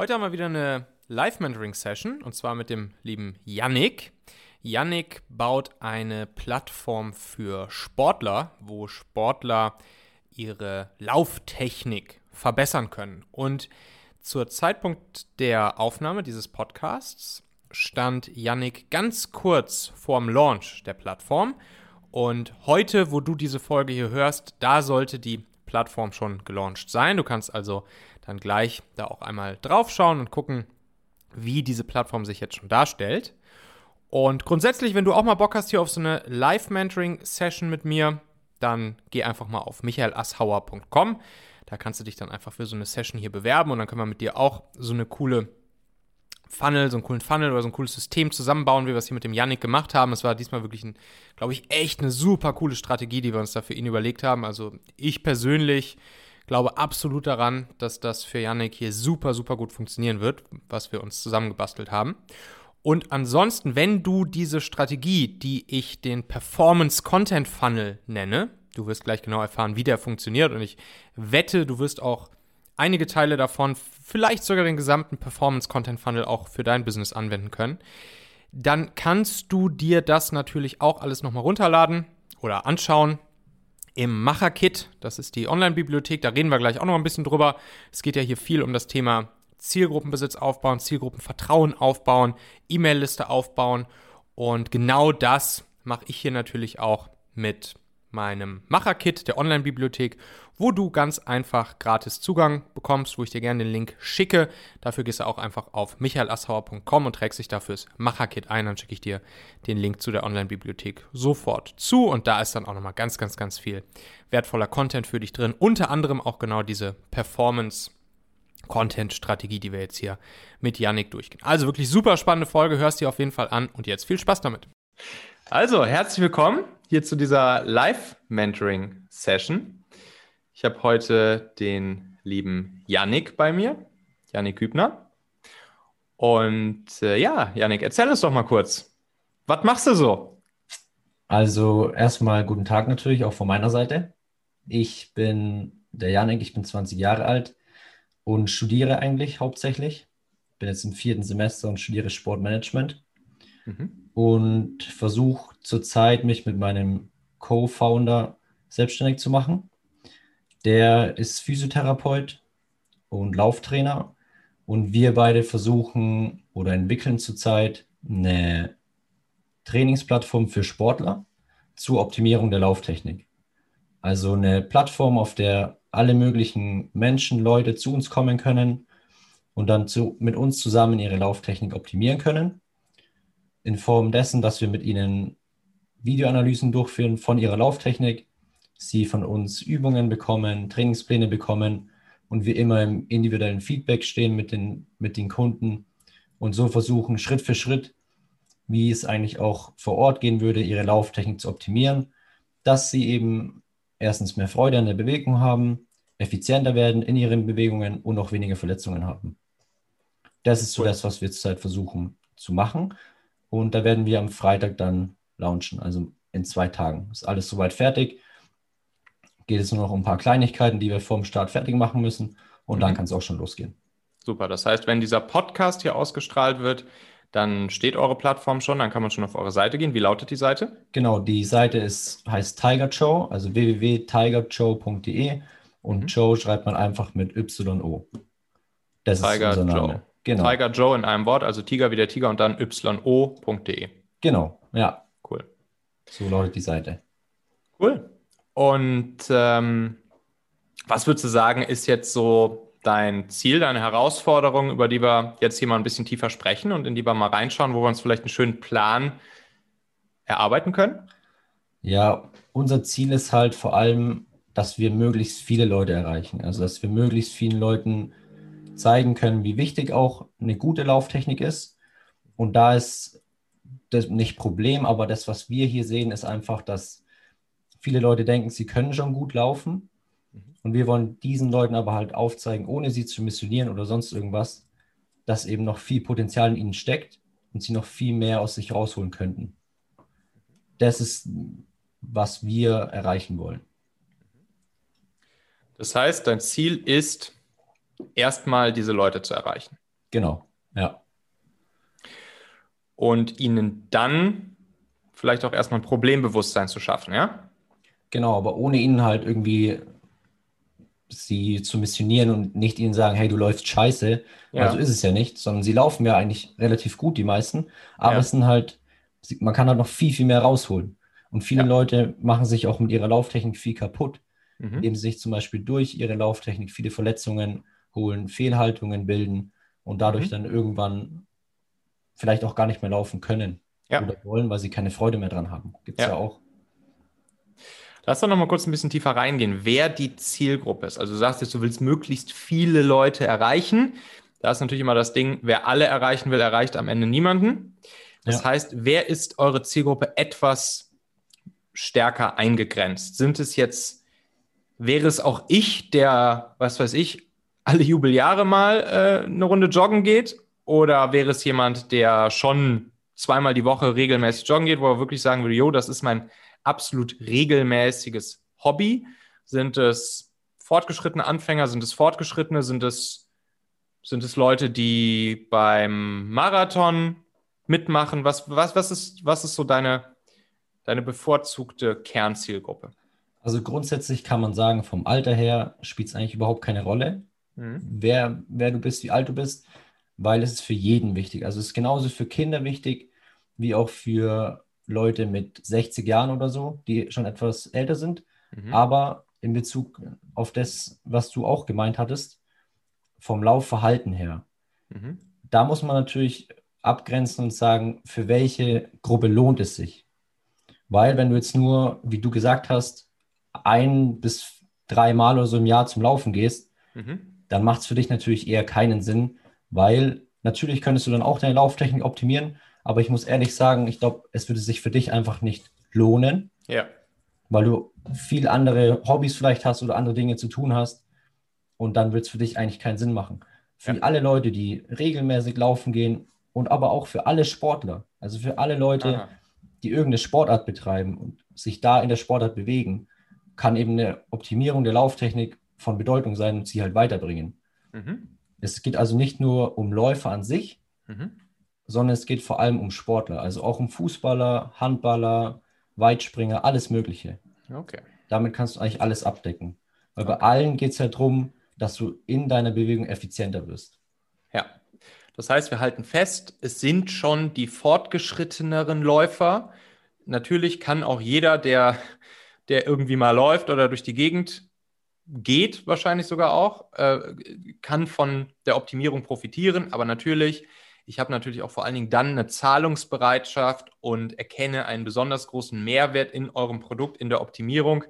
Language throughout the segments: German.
Heute haben wir wieder eine Live-Mentoring-Session und zwar mit dem lieben Yannick. Yannick baut eine Plattform für Sportler, wo Sportler ihre Lauftechnik verbessern können. Und zur Zeitpunkt der Aufnahme dieses Podcasts stand Yannick ganz kurz vorm Launch der Plattform. Und heute, wo du diese Folge hier hörst, da sollte die Plattform schon gelauncht sein. Du kannst also dann gleich da auch einmal drauf schauen und gucken, wie diese Plattform sich jetzt schon darstellt. Und grundsätzlich, wenn du auch mal Bock hast hier auf so eine Live-Mentoring-Session mit mir, dann geh einfach mal auf michaelasshauer.com. Da kannst du dich dann einfach für so eine Session hier bewerben und dann können wir mit dir auch so eine coole Funnel, so einen coolen Funnel oder so ein cooles System zusammenbauen, wie wir es hier mit dem Yannick gemacht haben. Es war diesmal wirklich, glaube ich, echt eine super coole Strategie, die wir uns da für ihn überlegt haben. Also ich persönlich glaube absolut daran, dass das für Yannick hier super, super gut funktionieren wird, was wir uns zusammengebastelt haben. Und ansonsten, wenn du diese Strategie, die ich den Performance Content Funnel nenne, du wirst gleich genau erfahren, wie der funktioniert und ich wette, du wirst auch einige Teile davon, vielleicht sogar den gesamten Performance Content Funnel auch für dein Business anwenden können, dann kannst du dir das natürlich auch alles nochmal runterladen oder anschauen im Macher-Kit. Das ist die Online-Bibliothek. Da reden wir gleich auch noch ein bisschen drüber. Es geht ja hier viel um das Thema Zielgruppenbesitz aufbauen, Zielgruppenvertrauen aufbauen, E-Mail-Liste aufbauen. Und genau das mache ich hier natürlich auch mit meinem Macher-Kit der Online-Bibliothek, wo du ganz einfach gratis Zugang bekommst, wo ich dir gerne den Link schicke. Dafür gehst du auch einfach auf michaelassauer.com und trägst dich dafür das Macher-Kit ein. Dann schicke ich dir den Link zu der Online-Bibliothek sofort zu. Und da ist dann auch nochmal ganz, ganz, ganz viel wertvoller Content für dich drin. Unter anderem auch genau diese Performance- Content-Strategie, die wir jetzt hier mit Yannick durchgehen. Also wirklich super spannende Folge, hörst dir auf jeden Fall an und jetzt viel Spaß damit. Also, herzlich willkommen hier zu dieser Live-Mentoring-Session. Ich habe heute den lieben Yannick bei mir, Yannick Hübner. Und äh, ja, Yannick, erzähl uns doch mal kurz. Was machst du so? Also erstmal guten Tag natürlich auch von meiner Seite. Ich bin der Yannick, ich bin 20 Jahre alt und studiere eigentlich hauptsächlich. Bin jetzt im vierten Semester und studiere Sportmanagement. Mhm. Und versuche zurzeit mich mit meinem Co-Founder selbstständig zu machen. Der ist Physiotherapeut und Lauftrainer und wir beide versuchen oder entwickeln zurzeit eine Trainingsplattform für Sportler zur Optimierung der Lauftechnik. Also eine Plattform, auf der alle möglichen Menschen, Leute zu uns kommen können und dann zu, mit uns zusammen ihre Lauftechnik optimieren können. In Form dessen, dass wir mit ihnen Videoanalysen durchführen von ihrer Lauftechnik, sie von uns Übungen bekommen, Trainingspläne bekommen und wir immer im individuellen Feedback stehen mit den, mit den Kunden und so versuchen, Schritt für Schritt, wie es eigentlich auch vor Ort gehen würde, ihre Lauftechnik zu optimieren, dass sie eben erstens mehr Freude an der Bewegung haben, effizienter werden in ihren Bewegungen und auch weniger Verletzungen haben. Das ist so das, was wir zurzeit versuchen zu machen. Und da werden wir am Freitag dann launchen, also in zwei Tagen. Ist alles soweit fertig. Geht es nur noch um ein paar Kleinigkeiten, die wir vor dem Start fertig machen müssen und mhm. dann kann es auch schon losgehen. Super, das heißt, wenn dieser Podcast hier ausgestrahlt wird, dann steht eure Plattform schon, dann kann man schon auf eure Seite gehen. Wie lautet die Seite? Genau, die Seite ist, heißt Tiger Joe, also www.tigerjoe.de und mhm. Joe schreibt man einfach mit Y-O. Das Tiger ist unser Name. Joe. Genau. Tiger Joe in einem Wort, also Tiger wie der Tiger und dann yo.de. Genau, ja. So lautet die Seite. Cool. Und ähm, was würdest du sagen, ist jetzt so dein Ziel, deine Herausforderung, über die wir jetzt hier mal ein bisschen tiefer sprechen und in die wir mal reinschauen, wo wir uns vielleicht einen schönen Plan erarbeiten können? Ja, unser Ziel ist halt vor allem, dass wir möglichst viele Leute erreichen. Also, dass wir möglichst vielen Leuten zeigen können, wie wichtig auch eine gute Lauftechnik ist. Und da ist das nicht Problem, aber das, was wir hier sehen, ist einfach, dass viele Leute denken, sie können schon gut laufen. Mhm. Und wir wollen diesen Leuten aber halt aufzeigen, ohne sie zu missionieren oder sonst irgendwas, dass eben noch viel Potenzial in ihnen steckt und sie noch viel mehr aus sich rausholen könnten. Das ist, was wir erreichen wollen. Das heißt, dein Ziel ist, erstmal diese Leute zu erreichen. Genau, ja. Und ihnen dann vielleicht auch erstmal ein Problembewusstsein zu schaffen, ja? Genau, aber ohne ihnen halt irgendwie sie zu missionieren und nicht ihnen sagen, hey, du läufst scheiße. Ja. Also ist es ja nicht, sondern sie laufen ja eigentlich relativ gut, die meisten. Aber ja. es sind halt, man kann halt noch viel, viel mehr rausholen. Und viele ja. Leute machen sich auch mit ihrer Lauftechnik viel kaputt, mhm. indem sie sich zum Beispiel durch ihre Lauftechnik viele Verletzungen holen, Fehlhaltungen bilden und dadurch mhm. dann irgendwann vielleicht auch gar nicht mehr laufen können oder wollen, weil sie keine Freude mehr dran haben. Gibt es ja auch. Lass doch noch mal kurz ein bisschen tiefer reingehen, wer die Zielgruppe ist. Also du sagst jetzt, du willst möglichst viele Leute erreichen. Da ist natürlich immer das Ding, wer alle erreichen will, erreicht am Ende niemanden. Das ja. heißt, wer ist eure Zielgruppe etwas stärker eingegrenzt? Sind es jetzt, wäre es auch ich, der, was weiß ich, alle Jubeljahre mal äh, eine Runde joggen geht? Oder wäre es jemand, der schon zweimal die Woche regelmäßig joggen geht, wo er wirklich sagen würde, jo, das ist mein absolut regelmäßiges Hobby? Sind es fortgeschrittene Anfänger? Sind es fortgeschrittene? Sind es, sind es Leute, die beim Marathon mitmachen? Was, was, was, ist, was ist so deine, deine bevorzugte Kernzielgruppe? Also grundsätzlich kann man sagen, vom Alter her spielt es eigentlich überhaupt keine Rolle, mhm. wer, wer du bist, wie alt du bist, weil es ist für jeden wichtig. Also es ist genauso für Kinder wichtig, wie auch für Leute mit 60 Jahren oder so, die schon etwas älter sind. Mhm. Aber in Bezug auf das, was du auch gemeint hattest, vom Laufverhalten her, mhm. da muss man natürlich abgrenzen und sagen, für welche Gruppe lohnt es sich. Weil wenn du jetzt nur, wie du gesagt hast, ein bis dreimal oder so im Jahr zum Laufen gehst, mhm. dann macht es für dich natürlich eher keinen Sinn, weil natürlich könntest du dann auch deine Lauftechnik optimieren, aber ich muss ehrlich sagen, ich glaube, es würde sich für dich einfach nicht lohnen. Ja. Weil du viel andere Hobbys vielleicht hast oder andere Dinge zu tun hast. Und dann wird es für dich eigentlich keinen Sinn machen. Für ja. alle Leute, die regelmäßig laufen gehen und aber auch für alle Sportler, also für alle Leute, Aha. die irgendeine Sportart betreiben und sich da in der Sportart bewegen, kann eben eine Optimierung der Lauftechnik von Bedeutung sein und sie halt weiterbringen. Mhm. Es geht also nicht nur um Läufer an sich, mhm sondern es geht vor allem um Sportler, also auch um Fußballer, Handballer, Weitspringer, alles Mögliche. Okay. Damit kannst du eigentlich alles abdecken. Weil okay. bei allen geht es ja darum, dass du in deiner Bewegung effizienter wirst. Ja. Das heißt, wir halten fest, es sind schon die fortgeschritteneren Läufer. Natürlich kann auch jeder, der, der irgendwie mal läuft oder durch die Gegend geht, wahrscheinlich sogar auch, äh, kann von der Optimierung profitieren. Aber natürlich ich habe natürlich auch vor allen Dingen dann eine Zahlungsbereitschaft und erkenne einen besonders großen Mehrwert in eurem Produkt, in der Optimierung,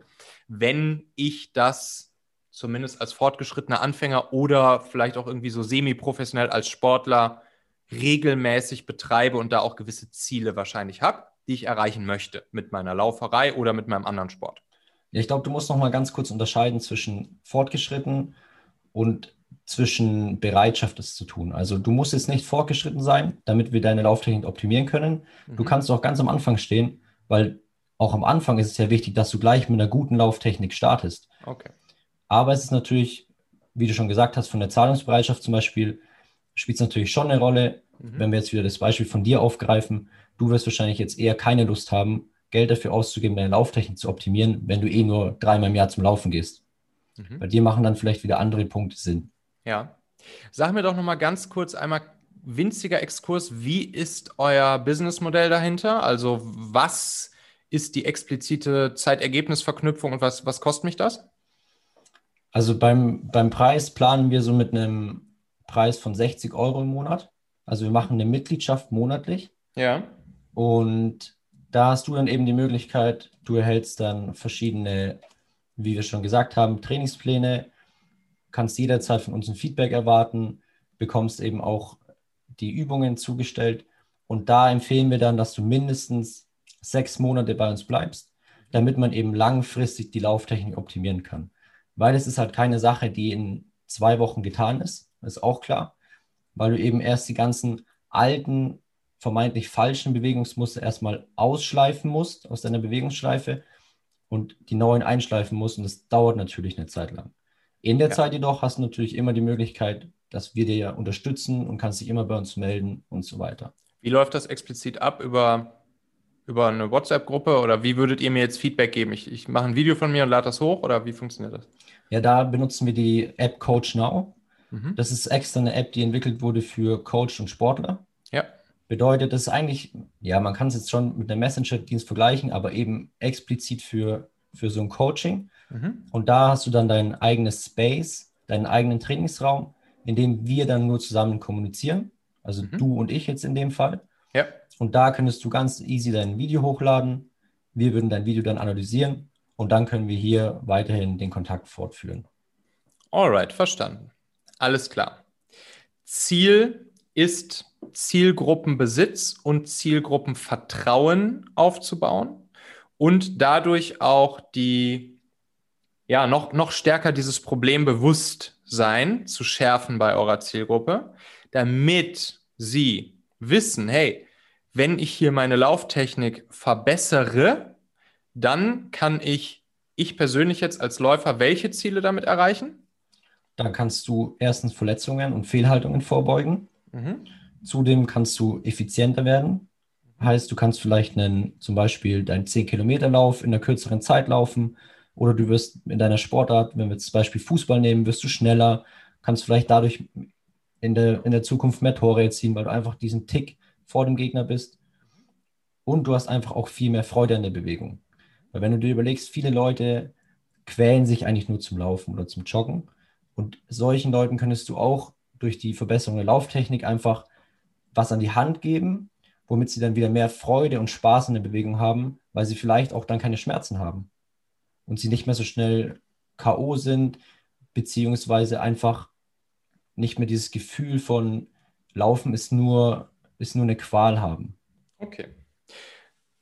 wenn ich das zumindest als fortgeschrittener Anfänger oder vielleicht auch irgendwie so semi-professionell als Sportler regelmäßig betreibe und da auch gewisse Ziele wahrscheinlich habe, die ich erreichen möchte mit meiner Lauferei oder mit meinem anderen Sport. Ja, ich glaube, du musst noch mal ganz kurz unterscheiden zwischen fortgeschritten und zwischen Bereitschaft, es zu tun. Also du musst jetzt nicht fortgeschritten sein, damit wir deine Lauftechnik optimieren können. Mhm. Du kannst auch ganz am Anfang stehen, weil auch am Anfang ist es ja wichtig, dass du gleich mit einer guten Lauftechnik startest. Okay. Aber es ist natürlich, wie du schon gesagt hast, von der Zahlungsbereitschaft zum Beispiel, spielt es natürlich schon eine Rolle. Mhm. Wenn wir jetzt wieder das Beispiel von dir aufgreifen, du wirst wahrscheinlich jetzt eher keine Lust haben, Geld dafür auszugeben, deine Lauftechnik zu optimieren, wenn du eh nur dreimal im Jahr zum Laufen gehst. Mhm. Bei dir machen dann vielleicht wieder andere Punkte Sinn. Ja. Sag mir doch noch mal ganz kurz einmal winziger Exkurs, wie ist euer Businessmodell dahinter? Also was ist die explizite Zeitergebnisverknüpfung und was, was kostet mich das? Also beim, beim Preis planen wir so mit einem Preis von 60 Euro im Monat. Also wir machen eine Mitgliedschaft monatlich. Ja. Und da hast du dann eben die Möglichkeit, du erhältst dann verschiedene, wie wir schon gesagt haben, Trainingspläne, kannst jederzeit von uns ein Feedback erwarten, bekommst eben auch die Übungen zugestellt. Und da empfehlen wir dann, dass du mindestens sechs Monate bei uns bleibst, damit man eben langfristig die Lauftechnik optimieren kann. Weil es ist halt keine Sache, die in zwei Wochen getan ist, ist auch klar, weil du eben erst die ganzen alten, vermeintlich falschen Bewegungsmuster erstmal ausschleifen musst aus deiner Bewegungsschleife und die neuen einschleifen musst. Und das dauert natürlich eine Zeit lang. In der ja. Zeit jedoch hast du natürlich immer die Möglichkeit, dass wir dir ja unterstützen und kannst dich immer bei uns melden und so weiter. Wie läuft das explizit ab über, über eine WhatsApp-Gruppe oder wie würdet ihr mir jetzt Feedback geben? Ich, ich mache ein Video von mir und lade das hoch oder wie funktioniert das? Ja, da benutzen wir die App Coach Now. Mhm. Das ist extra eine App, die entwickelt wurde für Coach und Sportler. Ja. Bedeutet, das ist eigentlich, ja, man kann es jetzt schon mit einem Messenger-Dienst vergleichen, aber eben explizit für, für so ein Coaching. Mhm. Und da hast du dann dein eigenes Space, deinen eigenen Trainingsraum, in dem wir dann nur zusammen kommunizieren. Also mhm. du und ich jetzt in dem Fall. Ja. Und da könntest du ganz easy dein Video hochladen. Wir würden dein Video dann analysieren und dann können wir hier weiterhin den Kontakt fortführen. Alright, verstanden. Alles klar. Ziel ist Zielgruppenbesitz und Zielgruppenvertrauen aufzubauen und dadurch auch die, ja, noch, noch stärker dieses Problembewusstsein zu schärfen bei eurer Zielgruppe, damit sie wissen, hey, wenn ich hier meine Lauftechnik verbessere, dann kann ich, ich persönlich jetzt als Läufer, welche Ziele damit erreichen? Da kannst du erstens Verletzungen und Fehlhaltungen vorbeugen. Mhm. Zudem kannst du effizienter werden. Heißt, du kannst vielleicht einen, zum Beispiel deinen 10-Kilometer-Lauf in einer kürzeren Zeit laufen oder du wirst in deiner Sportart, wenn wir zum Beispiel Fußball nehmen, wirst du schneller, kannst vielleicht dadurch in der, in der Zukunft mehr Tore erzielen, weil du einfach diesen Tick vor dem Gegner bist. Und du hast einfach auch viel mehr Freude an der Bewegung. Weil wenn du dir überlegst, viele Leute quälen sich eigentlich nur zum Laufen oder zum Joggen. Und solchen Leuten könntest du auch durch die Verbesserung der Lauftechnik einfach was an die Hand geben, womit sie dann wieder mehr Freude und Spaß in der Bewegung haben, weil sie vielleicht auch dann keine Schmerzen haben und sie nicht mehr so schnell KO sind, beziehungsweise einfach nicht mehr dieses Gefühl von Laufen ist nur, ist nur eine Qual haben. Okay.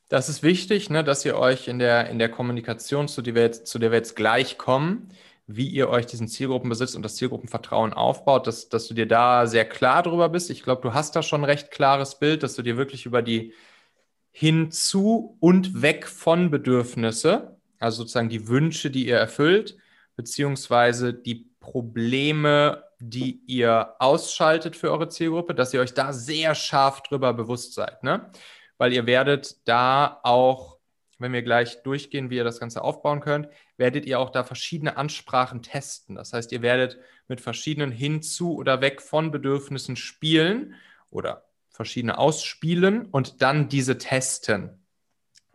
Das ist wichtig, ne, dass ihr euch in der, in der Kommunikation, zu der, wir jetzt, zu der wir jetzt gleich kommen, wie ihr euch diesen Zielgruppenbesitz und das Zielgruppenvertrauen aufbaut, dass, dass du dir da sehr klar drüber bist. Ich glaube, du hast da schon ein recht klares Bild, dass du dir wirklich über die hinzu und weg von Bedürfnisse, also sozusagen die Wünsche, die ihr erfüllt, beziehungsweise die Probleme, die ihr ausschaltet für eure Zielgruppe, dass ihr euch da sehr scharf drüber bewusst seid. Ne? weil ihr werdet da auch, wenn wir gleich durchgehen, wie ihr das Ganze aufbauen könnt, werdet ihr auch da verschiedene Ansprachen testen. Das heißt, ihr werdet mit verschiedenen hinzu oder weg von Bedürfnissen spielen oder verschiedene ausspielen und dann diese testen.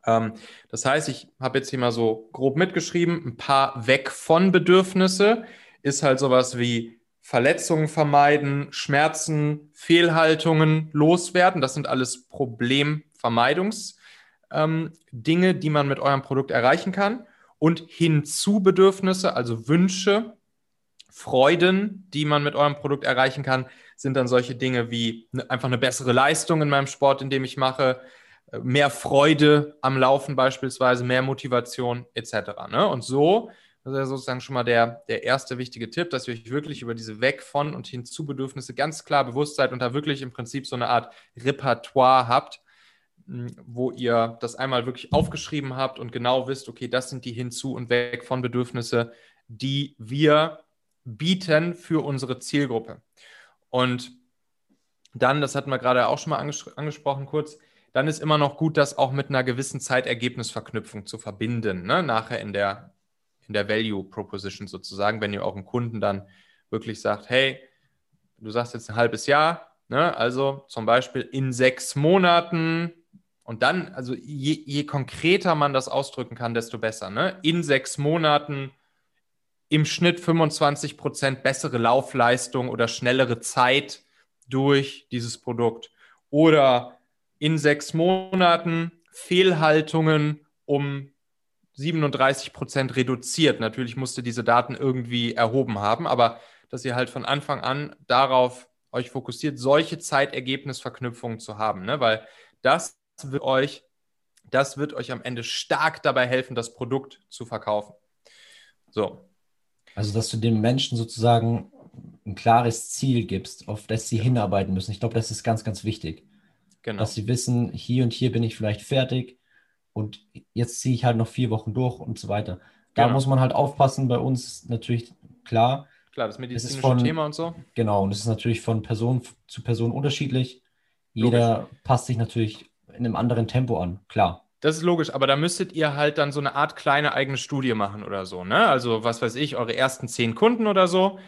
Ähm, das heißt, ich habe jetzt hier mal so grob mitgeschrieben, ein paar weg von Bedürfnisse ist halt sowas wie Verletzungen vermeiden, Schmerzen, Fehlhaltungen loswerden. Das sind alles Problem, Vermeidungsdinge, ähm, die man mit eurem Produkt erreichen kann. Und Hinzubedürfnisse, also Wünsche, Freuden, die man mit eurem Produkt erreichen kann, sind dann solche Dinge wie ne, einfach eine bessere Leistung in meinem Sport, in dem ich mache, mehr Freude am Laufen beispielsweise, mehr Motivation etc. Ne? Und so, das ist ja sozusagen schon mal der, der erste wichtige Tipp, dass ihr euch wirklich über diese Weg von und Hinzubedürfnisse ganz klar bewusst seid und da wirklich im Prinzip so eine Art Repertoire habt, wo ihr das einmal wirklich aufgeschrieben habt und genau wisst, okay, das sind die hinzu und weg von Bedürfnisse, die wir bieten für unsere Zielgruppe. Und dann, das hatten wir gerade auch schon mal anges angesprochen kurz, dann ist immer noch gut, das auch mit einer gewissen Zeitergebnisverknüpfung zu verbinden, ne? nachher in der, in der Value Proposition sozusagen, wenn ihr eurem Kunden dann wirklich sagt, hey, du sagst jetzt ein halbes Jahr, ne? also zum Beispiel in sechs Monaten und dann, also je, je, konkreter man das ausdrücken kann, desto besser. Ne? In sechs Monaten im Schnitt 25 Prozent bessere Laufleistung oder schnellere Zeit durch dieses Produkt. Oder in sechs Monaten Fehlhaltungen um 37 Prozent reduziert. Natürlich musste diese Daten irgendwie erhoben haben, aber dass ihr halt von Anfang an darauf euch fokussiert, solche Zeitergebnisverknüpfungen zu haben, ne? weil das wird euch, das wird euch am Ende stark dabei helfen, das Produkt zu verkaufen. So. Also, dass du den Menschen sozusagen ein klares Ziel gibst, auf das sie hinarbeiten müssen. Ich glaube, das ist ganz, ganz wichtig. Genau. Dass sie wissen, hier und hier bin ich vielleicht fertig und jetzt ziehe ich halt noch vier Wochen durch und so weiter. Da genau. muss man halt aufpassen, bei uns natürlich klar, Klar, das medizinische von, Thema und so. Genau, und es ist natürlich von Person zu Person unterschiedlich. Jeder logisch. passt sich natürlich in einem anderen Tempo an, klar. Das ist logisch, aber da müsstet ihr halt dann so eine Art kleine eigene Studie machen oder so, ne? Also, was weiß ich, eure ersten zehn Kunden oder so.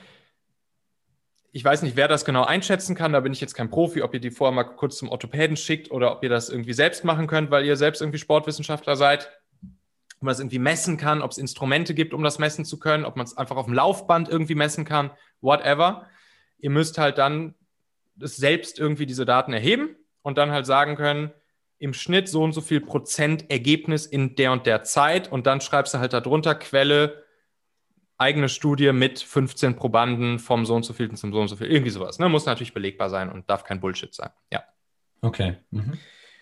Ich weiß nicht, wer das genau einschätzen kann, da bin ich jetzt kein Profi, ob ihr die vorher mal kurz zum Orthopäden schickt oder ob ihr das irgendwie selbst machen könnt, weil ihr selbst irgendwie Sportwissenschaftler seid. Ob man das irgendwie messen kann, ob es Instrumente gibt, um das messen zu können, ob man es einfach auf dem Laufband irgendwie messen kann, whatever. Ihr müsst halt dann selbst irgendwie diese Daten erheben und dann halt sagen können, im Schnitt so und so viel Prozent Ergebnis in der und der Zeit und dann schreibst du halt darunter Quelle, eigene Studie mit 15 Probanden vom so und so viel zum so und so viel, irgendwie sowas. Ne? Muss natürlich belegbar sein und darf kein Bullshit sein. Ja. Okay. Mhm.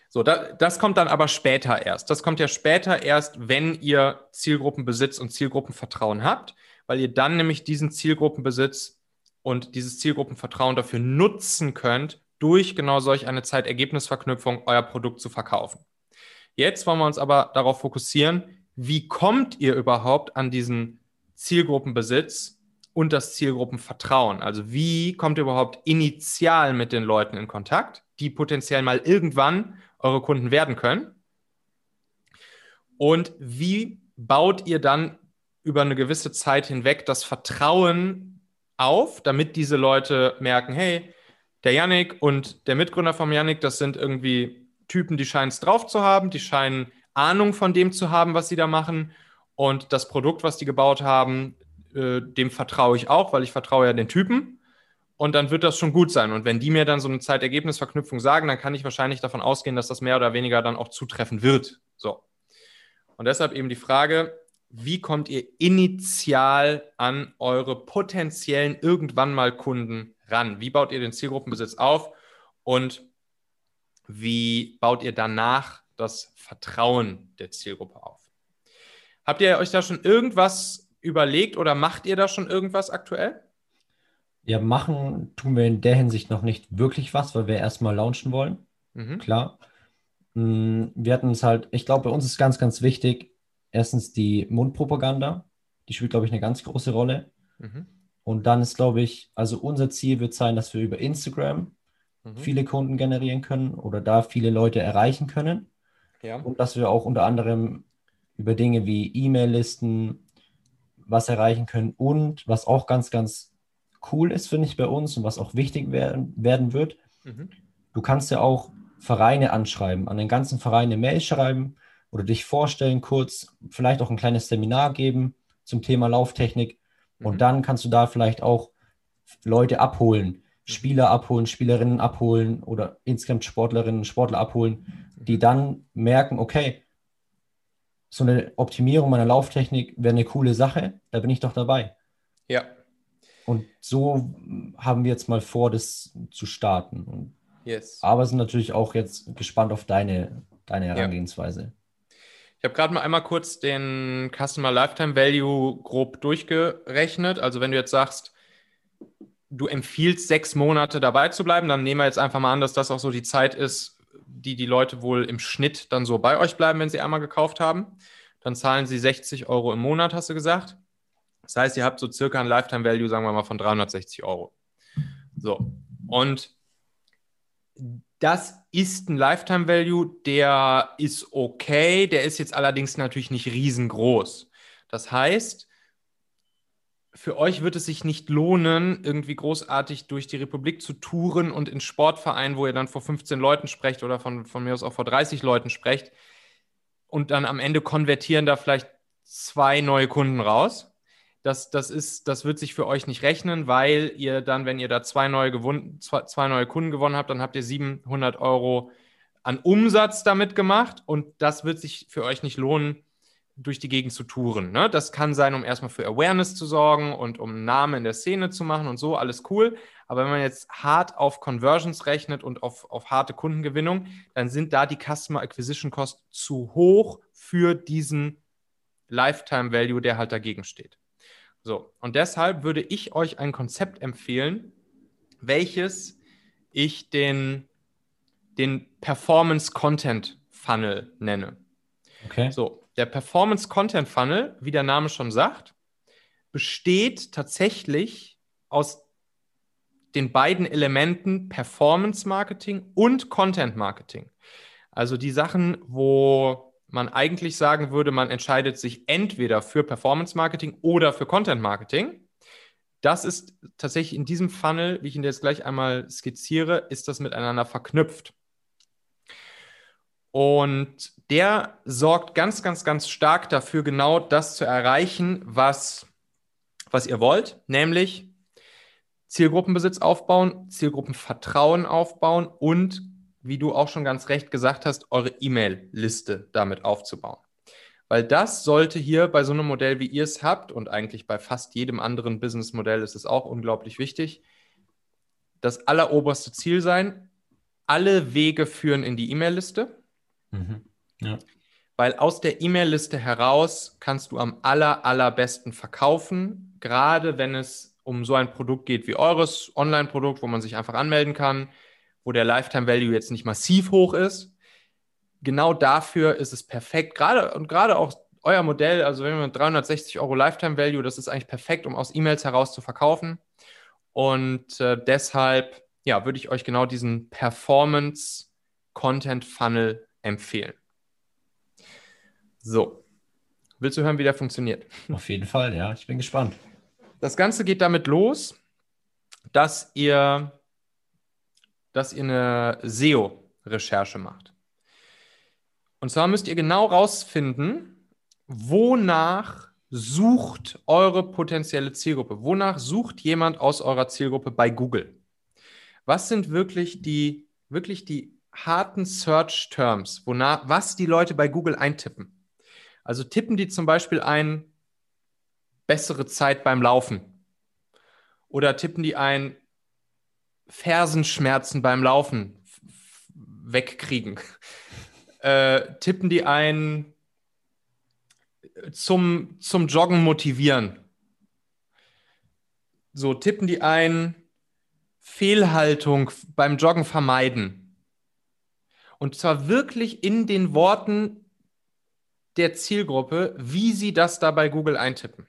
So, da, das kommt dann aber später erst. Das kommt ja später erst, wenn ihr Zielgruppenbesitz und Zielgruppenvertrauen habt, weil ihr dann nämlich diesen Zielgruppenbesitz und dieses Zielgruppenvertrauen dafür nutzen könnt, durch genau solch eine Zeitergebnisverknüpfung euer Produkt zu verkaufen. Jetzt wollen wir uns aber darauf fokussieren, wie kommt ihr überhaupt an diesen Zielgruppenbesitz und das Zielgruppenvertrauen? Also wie kommt ihr überhaupt initial mit den Leuten in Kontakt, die potenziell mal irgendwann eure Kunden werden können? Und wie baut ihr dann über eine gewisse Zeit hinweg das Vertrauen auf, damit diese Leute merken, hey, der Yannick und der Mitgründer vom Yannick, das sind irgendwie Typen, die scheinen es drauf zu haben, die scheinen Ahnung von dem zu haben, was sie da machen. Und das Produkt, was die gebaut haben, äh, dem vertraue ich auch, weil ich vertraue ja den Typen. Und dann wird das schon gut sein. Und wenn die mir dann so eine Zeitergebnisverknüpfung sagen, dann kann ich wahrscheinlich davon ausgehen, dass das mehr oder weniger dann auch zutreffen wird. So. Und deshalb eben die Frage, wie kommt ihr initial an eure potenziellen irgendwann mal Kunden ran? Wie baut ihr den Zielgruppenbesitz auf und wie baut ihr danach das Vertrauen der Zielgruppe auf? Habt ihr euch da schon irgendwas überlegt oder macht ihr da schon irgendwas aktuell? Ja, machen tun wir in der Hinsicht noch nicht wirklich was, weil wir erstmal launchen wollen. Mhm. Klar. Mm, wir hatten es halt, ich glaube, bei uns ist ganz, ganz wichtig, erstens die Mundpropaganda, die spielt, glaube ich, eine ganz große Rolle. Mhm. Und dann ist, glaube ich, also unser Ziel wird sein, dass wir über Instagram mhm. viele Kunden generieren können oder da viele Leute erreichen können. Ja. Und dass wir auch unter anderem über Dinge wie E-Mail-Listen was erreichen können. Und was auch ganz, ganz cool ist, finde ich bei uns und was auch wichtig werden, werden wird, mhm. du kannst ja auch Vereine anschreiben, an den ganzen Verein eine Mail schreiben oder dich vorstellen kurz, vielleicht auch ein kleines Seminar geben zum Thema Lauftechnik und mhm. dann kannst du da vielleicht auch Leute abholen, mhm. Spieler abholen, Spielerinnen abholen oder insgesamt Sportlerinnen, Sportler abholen, die dann merken, okay, so eine Optimierung meiner Lauftechnik wäre eine coole Sache, da bin ich doch dabei. Ja. Und so haben wir jetzt mal vor, das zu starten. yes. Aber sind natürlich auch jetzt gespannt auf deine, deine Herangehensweise. Ja. Ich habe gerade mal einmal kurz den Customer Lifetime Value grob durchgerechnet. Also wenn du jetzt sagst, du empfiehlst sechs Monate dabei zu bleiben, dann nehmen wir jetzt einfach mal an, dass das auch so die Zeit ist, die die Leute wohl im Schnitt dann so bei euch bleiben, wenn sie einmal gekauft haben. Dann zahlen sie 60 Euro im Monat, hast du gesagt. Das heißt, ihr habt so circa ein Lifetime Value, sagen wir mal, von 360 Euro. So. Und das ist ein Lifetime Value, der ist okay, der ist jetzt allerdings natürlich nicht riesengroß. Das heißt, für euch wird es sich nicht lohnen, irgendwie großartig durch die Republik zu touren und in Sportvereinen, wo ihr dann vor 15 Leuten sprecht oder von, von mir aus auch vor 30 Leuten sprecht und dann am Ende konvertieren da vielleicht zwei neue Kunden raus. Das, das, ist, das wird sich für euch nicht rechnen, weil ihr dann, wenn ihr da zwei neue, gewonnen, zwei, zwei neue Kunden gewonnen habt, dann habt ihr 700 Euro an Umsatz damit gemacht und das wird sich für euch nicht lohnen, durch die Gegend zu touren. Ne? Das kann sein, um erstmal für Awareness zu sorgen und um einen Namen in der Szene zu machen und so, alles cool. Aber wenn man jetzt hart auf Conversions rechnet und auf, auf harte Kundengewinnung, dann sind da die Customer Acquisition Costs zu hoch für diesen Lifetime Value, der halt dagegen steht. So, und deshalb würde ich euch ein Konzept empfehlen, welches ich den, den Performance Content Funnel nenne. Okay. So, der Performance Content Funnel, wie der Name schon sagt, besteht tatsächlich aus den beiden Elementen Performance Marketing und Content Marketing. Also die Sachen, wo man eigentlich sagen würde, man entscheidet sich entweder für Performance Marketing oder für Content Marketing. Das ist tatsächlich in diesem Funnel, wie ich ihn jetzt gleich einmal skizziere, ist das miteinander verknüpft. Und der sorgt ganz, ganz, ganz stark dafür, genau das zu erreichen, was, was ihr wollt, nämlich Zielgruppenbesitz aufbauen, Zielgruppenvertrauen aufbauen und, wie du auch schon ganz recht gesagt hast, eure E-Mail-Liste damit aufzubauen. Weil das sollte hier bei so einem Modell, wie ihr es habt, und eigentlich bei fast jedem anderen Businessmodell ist es auch unglaublich wichtig, das alleroberste Ziel sein. Alle Wege führen in die E-Mail-Liste. Mhm. Ja. Weil aus der E-Mail-Liste heraus kannst du am aller, allerbesten verkaufen, gerade wenn es um so ein Produkt geht wie eures Online-Produkt, wo man sich einfach anmelden kann, wo der Lifetime Value jetzt nicht massiv hoch ist. Genau dafür ist es perfekt. Gerade und gerade auch euer Modell, also wenn man 360 Euro Lifetime Value, das ist eigentlich perfekt, um aus E-Mails heraus zu verkaufen. Und äh, deshalb, ja, würde ich euch genau diesen Performance Content Funnel empfehlen. So. Willst du hören, wie der funktioniert? Auf jeden Fall, ja. Ich bin gespannt. Das Ganze geht damit los, dass ihr, dass ihr eine SEO-Recherche macht. Und zwar müsst ihr genau rausfinden, wonach sucht eure potenzielle Zielgruppe? Wonach sucht jemand aus eurer Zielgruppe bei Google? Was sind wirklich die, wirklich die harten Search Terms, wonach, was die Leute bei Google eintippen? Also tippen die zum Beispiel ein bessere Zeit beim Laufen? Oder tippen die ein Fersenschmerzen beim Laufen wegkriegen? Äh, tippen die ein zum, zum Joggen motivieren? So, tippen die ein Fehlhaltung beim Joggen vermeiden? Und zwar wirklich in den Worten der Zielgruppe, wie sie das da bei Google eintippen.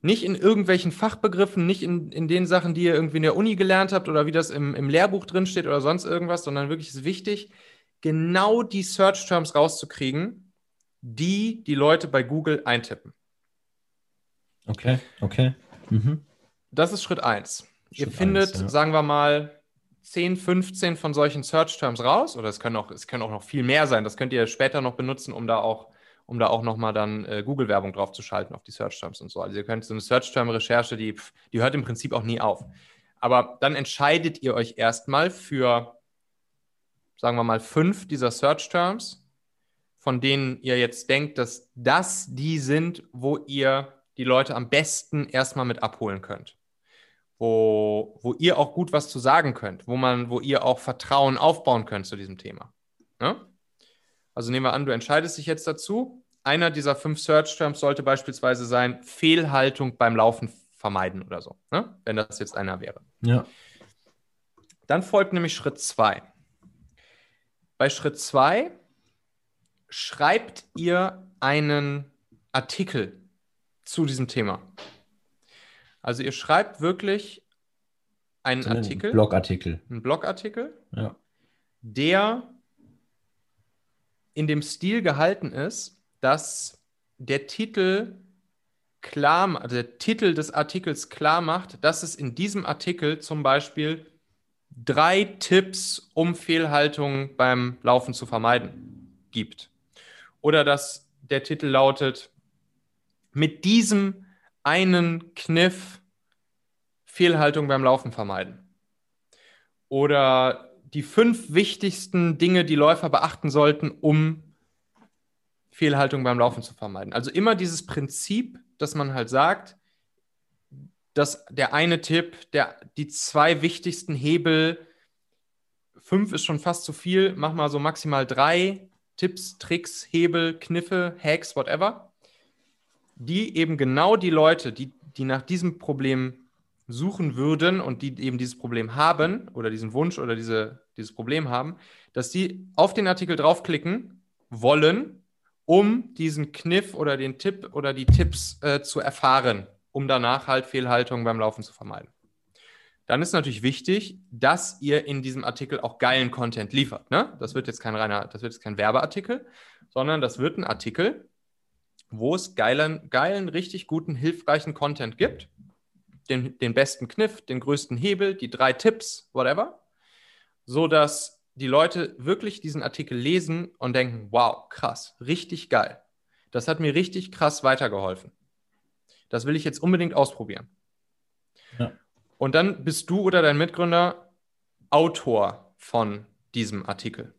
Nicht in irgendwelchen Fachbegriffen, nicht in, in den Sachen, die ihr irgendwie in der Uni gelernt habt oder wie das im, im Lehrbuch drinsteht oder sonst irgendwas, sondern wirklich ist wichtig, genau die Search Terms rauszukriegen, die die Leute bei Google eintippen. Okay, okay. Mhm. Das ist Schritt 1. Ihr findet, eins, ja. sagen wir mal, 10, 15 von solchen Search Terms raus, oder es können, auch, es können auch noch viel mehr sein. Das könnt ihr später noch benutzen, um da auch um da auch nochmal dann äh, Google-Werbung drauf zu schalten auf die Search-Terms und so. Also ihr könnt so eine Search-Term-Recherche, die, die hört im Prinzip auch nie auf. Aber dann entscheidet ihr euch erstmal für, sagen wir mal, fünf dieser Search-Terms, von denen ihr jetzt denkt, dass das die sind, wo ihr die Leute am besten erstmal mit abholen könnt. Wo, wo ihr auch gut was zu sagen könnt, wo man, wo ihr auch Vertrauen aufbauen könnt zu diesem Thema. Ne? Also nehmen wir an, du entscheidest dich jetzt dazu. Einer dieser fünf Search Terms sollte beispielsweise sein, Fehlhaltung beim Laufen vermeiden oder so, ne? wenn das jetzt einer wäre. Ja. Dann folgt nämlich Schritt zwei. Bei Schritt zwei schreibt ihr einen Artikel zu diesem Thema. Also ihr schreibt wirklich einen so Artikel. Blogartikel. Einen Blogartikel, ja. der in dem Stil gehalten ist, dass der Titel klar, also der Titel des Artikels klar macht, dass es in diesem Artikel zum Beispiel drei Tipps, um Fehlhaltungen beim Laufen zu vermeiden, gibt. Oder dass der Titel lautet, mit diesem einen Kniff Fehlhaltung beim Laufen vermeiden. Oder die fünf wichtigsten Dinge, die Läufer beachten sollten, um Fehlhaltung beim Laufen zu vermeiden. Also immer dieses Prinzip, dass man halt sagt, dass der eine Tipp, der, die zwei wichtigsten Hebel, fünf ist schon fast zu viel, mach mal so maximal drei Tipps, Tricks, Hebel, Kniffe, Hacks, whatever, die eben genau die Leute, die, die nach diesem Problem suchen würden und die eben dieses Problem haben oder diesen Wunsch oder diese, dieses Problem haben, dass die auf den Artikel draufklicken wollen, um diesen Kniff oder den Tipp oder die Tipps äh, zu erfahren, um danach halt Fehlhaltungen beim Laufen zu vermeiden. Dann ist natürlich wichtig, dass ihr in diesem Artikel auch geilen Content liefert. Ne? Das wird jetzt kein reiner, das wird jetzt kein Werbeartikel, sondern das wird ein Artikel, wo es geilen, geilen, richtig guten, hilfreichen Content gibt. Den, den besten Kniff, den größten Hebel, die drei Tipps, whatever, so dass die Leute wirklich diesen Artikel lesen und denken, wow, krass, richtig geil. Das hat mir richtig krass weitergeholfen. Das will ich jetzt unbedingt ausprobieren. Ja. Und dann bist du oder dein Mitgründer Autor von diesem Artikel.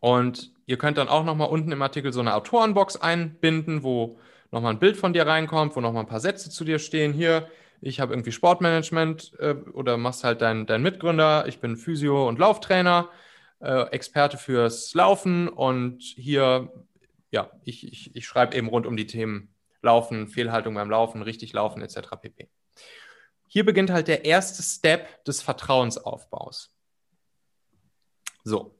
Und ihr könnt dann auch nochmal unten im Artikel so eine Autorenbox einbinden, wo nochmal ein Bild von dir reinkommt, wo nochmal ein paar Sätze zu dir stehen. Hier, ich habe irgendwie Sportmanagement äh, oder machst halt deinen dein Mitgründer. Ich bin Physio- und Lauftrainer, äh, Experte fürs Laufen und hier, ja, ich, ich, ich schreibe eben rund um die Themen Laufen, Fehlhaltung beim Laufen, richtig laufen etc. pp. Hier beginnt halt der erste Step des Vertrauensaufbaus. So.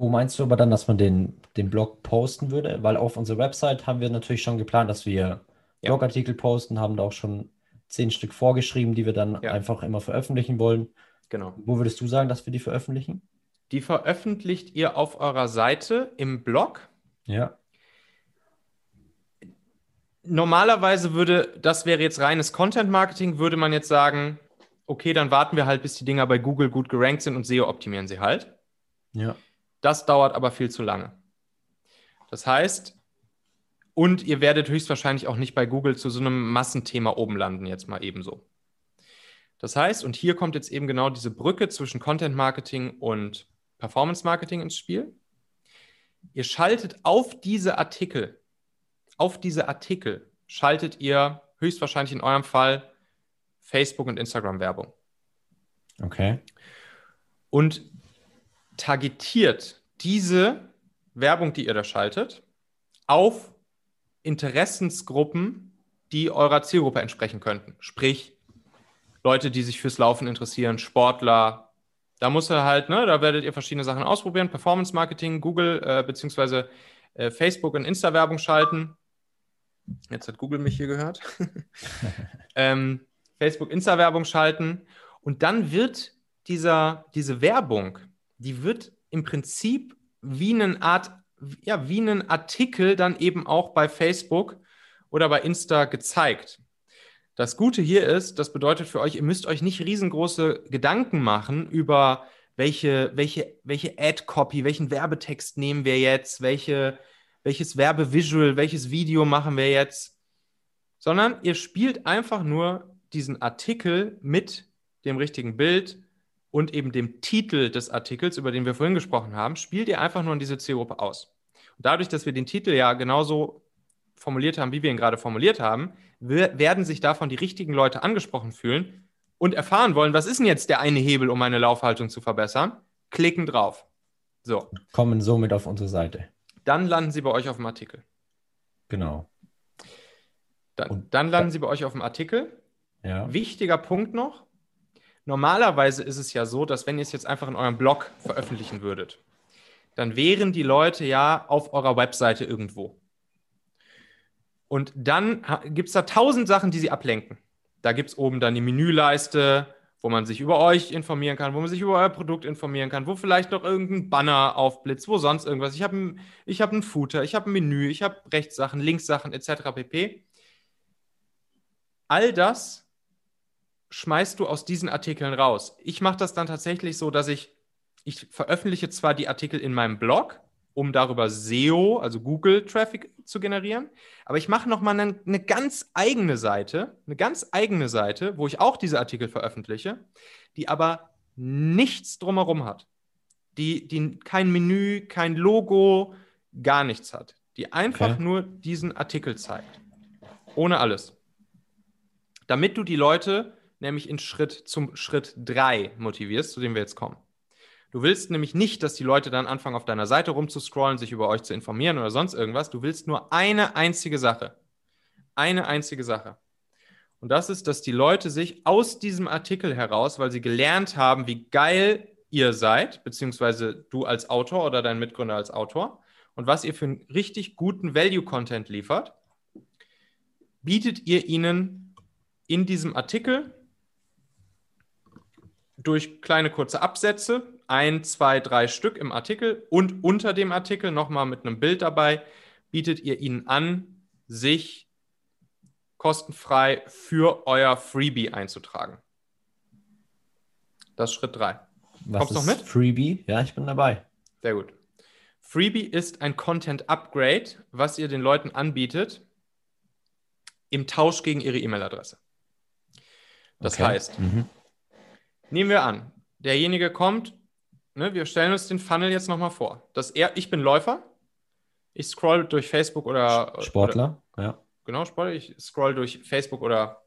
Wo meinst du aber dann, dass man den, den Blog posten würde? Weil auf unserer Website haben wir natürlich schon geplant, dass wir ja. Blogartikel posten, haben da auch schon zehn Stück vorgeschrieben, die wir dann ja. einfach immer veröffentlichen wollen. Genau. Wo würdest du sagen, dass wir die veröffentlichen? Die veröffentlicht ihr auf eurer Seite im Blog. Ja normalerweise würde, das wäre jetzt reines Content Marketing, würde man jetzt sagen, okay, dann warten wir halt, bis die Dinger bei Google gut gerankt sind und SEO optimieren sie halt. Ja. Das dauert aber viel zu lange. Das heißt, und ihr werdet höchstwahrscheinlich auch nicht bei Google zu so einem Massenthema oben landen, jetzt mal ebenso. Das heißt, und hier kommt jetzt eben genau diese Brücke zwischen Content Marketing und Performance Marketing ins Spiel. Ihr schaltet auf diese Artikel auf diese Artikel schaltet ihr höchstwahrscheinlich in eurem Fall Facebook und Instagram Werbung. Okay. Und targetiert diese Werbung, die ihr da schaltet, auf Interessensgruppen, die eurer Zielgruppe entsprechen könnten. Sprich, Leute, die sich fürs Laufen interessieren, Sportler. Da muss er halt, ne, da werdet ihr verschiedene Sachen ausprobieren. Performance Marketing, Google äh, beziehungsweise äh, Facebook und Insta-Werbung schalten. Jetzt hat Google mich hier gehört. ähm, Facebook, Insta-Werbung schalten. Und dann wird dieser, diese Werbung, die wird im Prinzip wie eine Art, ja, wie einen Artikel dann eben auch bei Facebook oder bei Insta gezeigt. Das Gute hier ist, das bedeutet für euch, ihr müsst euch nicht riesengroße Gedanken machen über welche, welche, welche Ad-Copy, welchen Werbetext nehmen wir jetzt, welche, welches Werbevisual, welches Video machen wir jetzt, sondern ihr spielt einfach nur diesen Artikel mit dem richtigen Bild und eben dem Titel des Artikels, über den wir vorhin gesprochen haben, spielt ihr einfach nur in diese Zielgruppe aus. Und dadurch, dass wir den Titel ja genauso formuliert haben, wie wir ihn gerade formuliert haben, werden sich davon die richtigen Leute angesprochen fühlen und erfahren wollen, was ist denn jetzt der eine Hebel, um meine Laufhaltung zu verbessern? Klicken drauf. So. Kommen somit auf unsere Seite. Dann landen sie bei euch auf dem Artikel. Genau. Dann, dann landen sie bei euch auf dem Artikel. Ja. Wichtiger Punkt noch. Normalerweise ist es ja so, dass wenn ihr es jetzt einfach in eurem Blog veröffentlichen würdet, dann wären die Leute ja auf eurer Webseite irgendwo. Und dann gibt es da tausend Sachen, die sie ablenken. Da gibt es oben dann die Menüleiste, wo man sich über euch informieren kann, wo man sich über euer Produkt informieren kann, wo vielleicht noch irgendein Banner aufblitzt, wo sonst irgendwas. Ich habe ein, hab einen Footer, ich habe ein Menü, ich habe Rechtssachen, Linkssachen etc. pp. All das schmeißt du aus diesen Artikeln raus. Ich mache das dann tatsächlich so, dass ich, ich veröffentliche zwar die Artikel in meinem Blog, um darüber SEO, also Google-Traffic zu generieren. Aber ich mache nochmal eine, eine ganz eigene Seite, eine ganz eigene Seite, wo ich auch diese Artikel veröffentliche, die aber nichts drumherum hat. Die, die kein Menü, kein Logo, gar nichts hat. Die einfach okay. nur diesen Artikel zeigt. Ohne alles. Damit du die Leute nämlich in Schritt zum Schritt 3 motivierst, zu dem wir jetzt kommen. Du willst nämlich nicht, dass die Leute dann anfangen, auf deiner Seite rumzuscrollen, sich über euch zu informieren oder sonst irgendwas. Du willst nur eine einzige Sache. Eine einzige Sache. Und das ist, dass die Leute sich aus diesem Artikel heraus, weil sie gelernt haben, wie geil ihr seid, beziehungsweise du als Autor oder dein Mitgründer als Autor und was ihr für einen richtig guten Value-Content liefert, bietet ihr ihnen in diesem Artikel durch kleine kurze Absätze, ein, zwei, drei Stück im Artikel und unter dem Artikel nochmal mit einem Bild dabei, bietet ihr ihnen an, sich kostenfrei für euer Freebie einzutragen. Das ist Schritt 3. Was Kommst du noch mit? Freebie? Ja, ich bin dabei. Sehr gut. Freebie ist ein Content Upgrade, was ihr den Leuten anbietet im Tausch gegen ihre E-Mail-Adresse. Das okay. heißt, mhm. Nehmen wir an, derjenige kommt, ne, wir stellen uns den Funnel jetzt nochmal vor. Dass er, ich bin Läufer, ich scroll durch Facebook oder Sportler, oder, ja. Genau, Sportler, ich scroll durch Facebook oder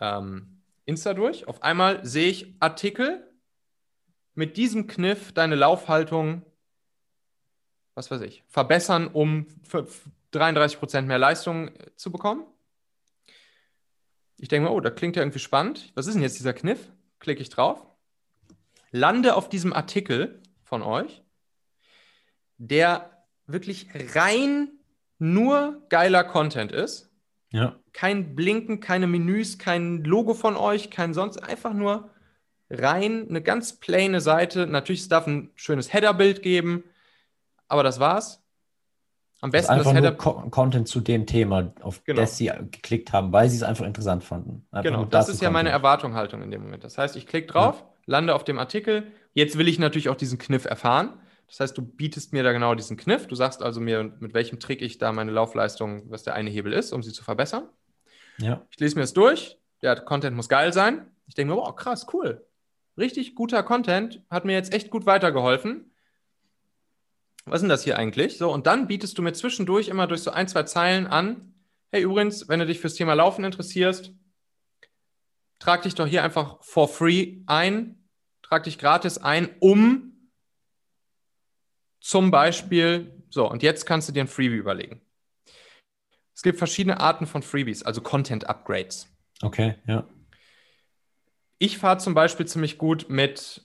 ähm, Insta durch. Auf einmal sehe ich Artikel mit diesem Kniff deine Laufhaltung, was weiß ich, verbessern, um 33% mehr Leistung äh, zu bekommen. Ich denke mal, oh, das klingt ja irgendwie spannend. Was ist denn jetzt dieser Kniff? Klicke ich drauf, lande auf diesem Artikel von euch, der wirklich rein nur geiler Content ist. Ja. Kein Blinken, keine Menüs, kein Logo von euch, kein sonst, einfach nur rein eine ganz plane Seite. Natürlich, es darf ein schönes Header-Bild geben, aber das war's. Am besten also einfach das Header nur Content zu dem Thema, auf genau. das sie geklickt haben, weil sie es einfach interessant fanden. Einfach genau, das ist ja meine Erwartungshaltung in dem Moment. Das heißt, ich klicke drauf, ja. lande auf dem Artikel. Jetzt will ich natürlich auch diesen Kniff erfahren. Das heißt, du bietest mir da genau diesen Kniff. Du sagst also mir, mit welchem Trick ich da meine Laufleistung, was der eine Hebel ist, um sie zu verbessern. Ja. Ich lese mir das durch. Der Content muss geil sein. Ich denke mir, wow, krass, cool richtig guter Content, hat mir jetzt echt gut weitergeholfen. Was ist denn das hier eigentlich? So, und dann bietest du mir zwischendurch immer durch so ein, zwei Zeilen an, hey, übrigens, wenn du dich fürs Thema Laufen interessierst, trag dich doch hier einfach for free ein, trag dich gratis ein, um zum Beispiel, so, und jetzt kannst du dir ein Freebie überlegen. Es gibt verschiedene Arten von Freebies, also Content Upgrades. Okay, ja. Ich fahre zum Beispiel ziemlich gut mit,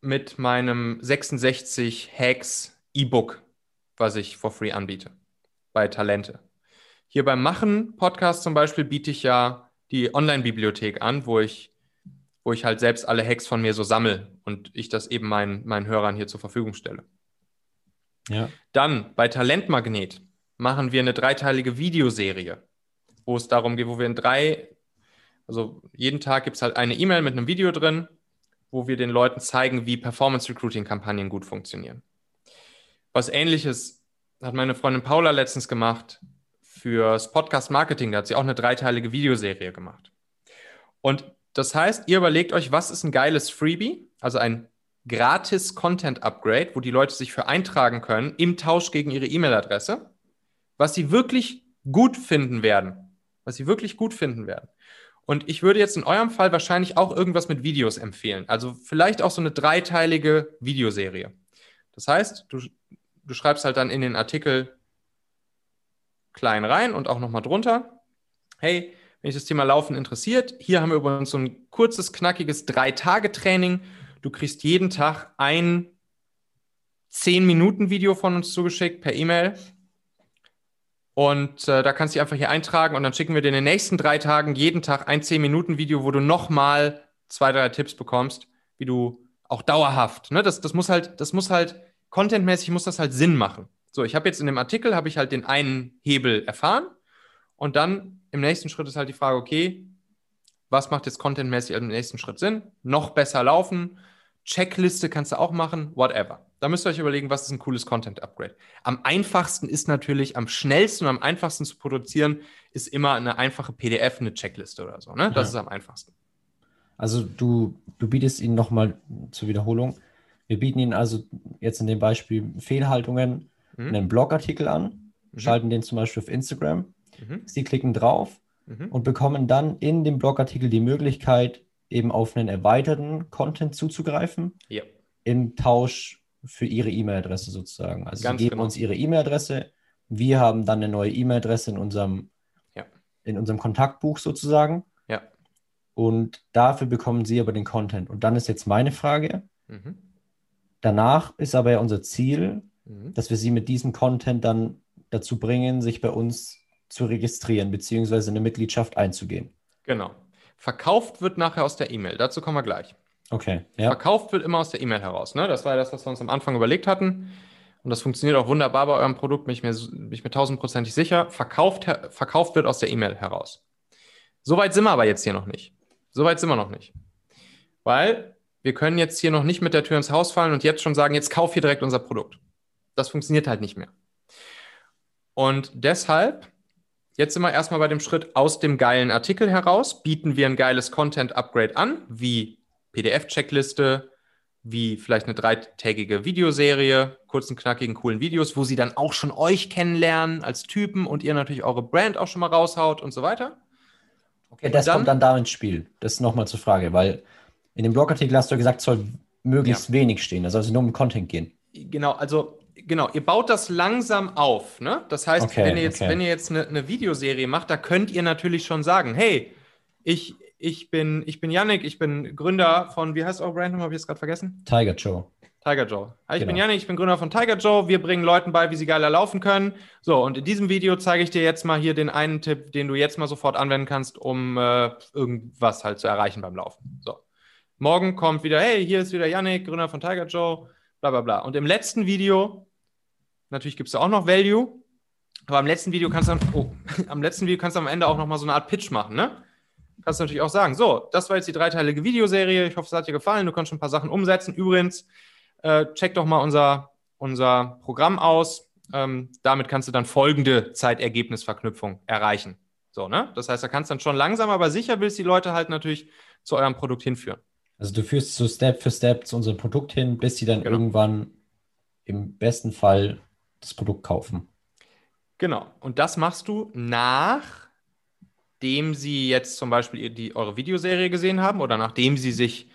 mit meinem 66 Hacks E-Book, was ich for free anbiete bei Talente. Hier beim Machen Podcast zum Beispiel biete ich ja die Online-Bibliothek an, wo ich, wo ich halt selbst alle Hacks von mir so sammle und ich das eben meinen, meinen Hörern hier zur Verfügung stelle. Ja. Dann bei Talentmagnet machen wir eine dreiteilige Videoserie, wo es darum geht, wo wir in drei also jeden Tag gibt es halt eine E-Mail mit einem Video drin, wo wir den Leuten zeigen, wie Performance-Recruiting-Kampagnen gut funktionieren. Was ähnliches hat meine Freundin Paula letztens gemacht fürs Podcast-Marketing. Da hat sie auch eine dreiteilige Videoserie gemacht. Und das heißt, ihr überlegt euch, was ist ein geiles Freebie, also ein gratis Content-Upgrade, wo die Leute sich für eintragen können im Tausch gegen ihre E-Mail-Adresse, was sie wirklich gut finden werden. Was sie wirklich gut finden werden. Und ich würde jetzt in eurem Fall wahrscheinlich auch irgendwas mit Videos empfehlen. Also vielleicht auch so eine dreiteilige Videoserie. Das heißt, du, du schreibst halt dann in den Artikel klein rein und auch nochmal drunter. Hey, wenn dich das Thema Laufen interessiert, hier haben wir übrigens so ein kurzes, knackiges Drei-Tage-Training. Du kriegst jeden Tag ein 10-Minuten-Video von uns zugeschickt per E-Mail. Und äh, da kannst du dich einfach hier eintragen und dann schicken wir dir in den nächsten drei Tagen jeden Tag ein 10-Minuten-Video, wo du nochmal zwei, drei Tipps bekommst, wie du auch dauerhaft, ne, das, das muss halt, das muss halt, contentmäßig muss das halt Sinn machen. So, ich habe jetzt in dem Artikel, habe ich halt den einen Hebel erfahren und dann im nächsten Schritt ist halt die Frage, okay, was macht jetzt contentmäßig im nächsten Schritt Sinn? Noch besser laufen, Checkliste kannst du auch machen, whatever. Da müsst ihr euch überlegen, was ist ein cooles Content-Upgrade. Am einfachsten ist natürlich, am schnellsten und am einfachsten zu produzieren, ist immer eine einfache PDF, eine Checkliste oder so. Ne? Das ja. ist am einfachsten. Also du, du bietest ihnen nochmal zur Wiederholung, wir bieten ihnen also jetzt in dem Beispiel Fehlhaltungen mhm. einen Blogartikel an, mhm. schalten den zum Beispiel auf Instagram. Mhm. Sie klicken drauf mhm. und bekommen dann in dem Blogartikel die Möglichkeit, eben auf einen erweiterten Content zuzugreifen. Ja. Im Tausch für ihre E-Mail-Adresse sozusagen. Also Ganz sie geben genau. uns ihre E-Mail-Adresse, wir haben dann eine neue E-Mail-Adresse in unserem, ja. in unserem Kontaktbuch sozusagen. Ja. Und dafür bekommen sie aber den Content. Und dann ist jetzt meine Frage. Mhm. Danach ist aber ja unser Ziel, mhm. dass wir sie mit diesem Content dann dazu bringen, sich bei uns zu registrieren, beziehungsweise eine Mitgliedschaft einzugehen. Genau. Verkauft wird nachher aus der E-Mail. Dazu kommen wir gleich. Okay, ja. Verkauft wird immer aus der E-Mail heraus. Ne? Das war ja das, was wir uns am Anfang überlegt hatten. Und das funktioniert auch wunderbar bei eurem Produkt, bin ich mir, bin ich mir tausendprozentig sicher. Verkauft, verkauft wird aus der E-Mail heraus. Soweit sind wir aber jetzt hier noch nicht. Soweit sind wir noch nicht. Weil wir können jetzt hier noch nicht mit der Tür ins Haus fallen und jetzt schon sagen, jetzt kauf hier direkt unser Produkt. Das funktioniert halt nicht mehr. Und deshalb, jetzt sind wir erstmal bei dem Schritt aus dem geilen Artikel heraus, bieten wir ein geiles Content-Upgrade an, wie PDF-Checkliste, wie vielleicht eine dreitägige Videoserie, kurzen, knackigen, coolen Videos, wo sie dann auch schon euch kennenlernen als Typen und ihr natürlich eure Brand auch schon mal raushaut und so weiter. Okay, das dann, kommt dann da ins Spiel. Das ist nochmal zur Frage, weil in dem Blogartikel hast du gesagt, es soll möglichst ja. wenig stehen, da soll es nur um Content gehen. Genau, also genau, ihr baut das langsam auf. Ne? Das heißt, okay, wenn, ihr jetzt, okay. wenn ihr jetzt eine, eine, Videoserie macht, da könnt ihr natürlich schon sagen, hey, ich, ich, bin, ich bin Yannick, ich bin Gründer von, wie heißt eure Brand, habe ich jetzt gerade vergessen? Tiger Joe. Tiger Joe. Hi, ich genau. bin Yannick, ich bin Gründer von Tiger Joe. Wir bringen Leuten bei, wie sie geiler laufen können. So, und in diesem Video zeige ich dir jetzt mal hier den einen Tipp, den du jetzt mal sofort anwenden kannst, um äh, irgendwas halt zu erreichen beim Laufen. So. Morgen kommt wieder, hey, hier ist wieder Yannick, Gründer von Tiger Joe bla bla bla. Und im letzten Video, natürlich gibt es da auch noch Value, aber am letzten Video kannst du oh, am letzten Video kannst du am Ende auch nochmal so eine Art Pitch machen, ne? Kannst du natürlich auch sagen, so, das war jetzt die dreiteilige Videoserie, ich hoffe, es hat dir gefallen, du kannst schon ein paar Sachen umsetzen. Übrigens, äh, check doch mal unser, unser Programm aus. Ähm, damit kannst du dann folgende Zeitergebnisverknüpfung erreichen. So, ne? Das heißt, da kannst du dann schon langsam, aber sicher willst die Leute halt natürlich zu eurem Produkt hinführen. Also du führst so Step für Step zu unserem Produkt hin, bis sie dann genau. irgendwann im besten Fall das Produkt kaufen. Genau. Und das machst du nachdem sie jetzt zum Beispiel die, eure Videoserie gesehen haben oder nachdem sie sich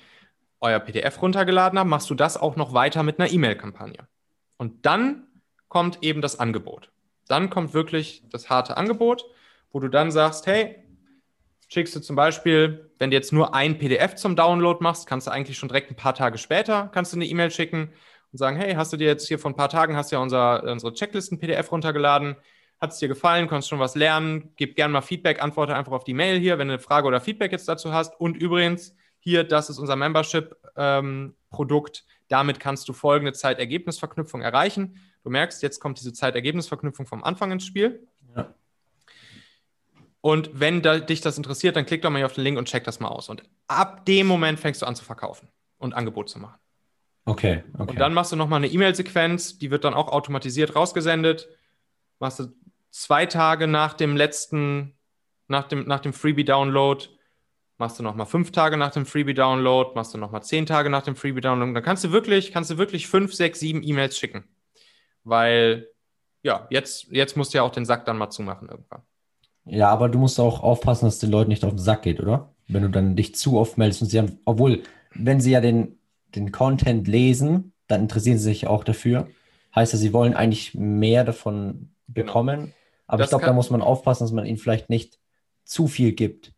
euer PDF runtergeladen haben, machst du das auch noch weiter mit einer E-Mail-Kampagne. Und dann kommt eben das Angebot. Dann kommt wirklich das harte Angebot, wo du dann sagst, hey, schickst du zum Beispiel, wenn du jetzt nur ein PDF zum Download machst, kannst du eigentlich schon direkt ein paar Tage später, kannst du eine E-Mail schicken und sagen, hey, hast du dir jetzt hier vor ein paar Tagen, hast du ja unser, unsere Checklisten-PDF runtergeladen, hat es dir gefallen, konntest schon was lernen, gib gerne mal Feedback, antworte einfach auf die Mail hier, wenn du eine Frage oder Feedback jetzt dazu hast. Und übrigens, hier, das ist unser Membership-Produkt, ähm, damit kannst du folgende Zeitergebnisverknüpfung erreichen. Du merkst, jetzt kommt diese Zeitergebnisverknüpfung vom Anfang ins Spiel. Ja. Und wenn da, dich das interessiert, dann klick doch mal hier auf den Link und check das mal aus. Und ab dem Moment fängst du an zu verkaufen und Angebot zu machen. Okay, okay. Und dann machst du nochmal eine E-Mail-Sequenz, die wird dann auch automatisiert rausgesendet. Machst du zwei Tage nach dem letzten, nach dem, nach dem Freebie-Download, machst du nochmal fünf Tage nach dem Freebie-Download, machst du nochmal zehn Tage nach dem Freebie-Download. Dann kannst du wirklich, kannst du wirklich fünf, sechs, sieben E-Mails schicken. Weil, ja, jetzt, jetzt musst du ja auch den Sack dann mal zumachen irgendwann. Ja, aber du musst auch aufpassen, dass es den Leuten nicht auf den Sack geht, oder? Wenn du dann dich zu oft meldest und sie haben, obwohl, wenn sie ja den, den Content lesen, dann interessieren sie sich auch dafür. Heißt ja, sie wollen eigentlich mehr davon genau. bekommen. Genau. Aber das ich glaube, da muss man aufpassen, dass man ihnen vielleicht nicht zu viel gibt.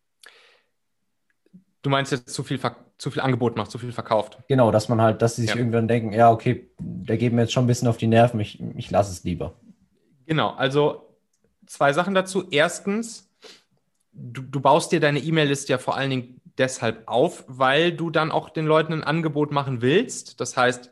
Du meinst jetzt zu viel, zu viel Angebot macht, zu viel verkauft. Genau, dass man halt, dass sie sich ja. irgendwann denken, ja, okay, der geht mir jetzt schon ein bisschen auf die Nerven, ich, ich lasse es lieber. Genau, also zwei Sachen dazu. Erstens, du, du baust dir deine E-Mail-Liste ja vor allen Dingen deshalb auf, weil du dann auch den Leuten ein Angebot machen willst. Das heißt,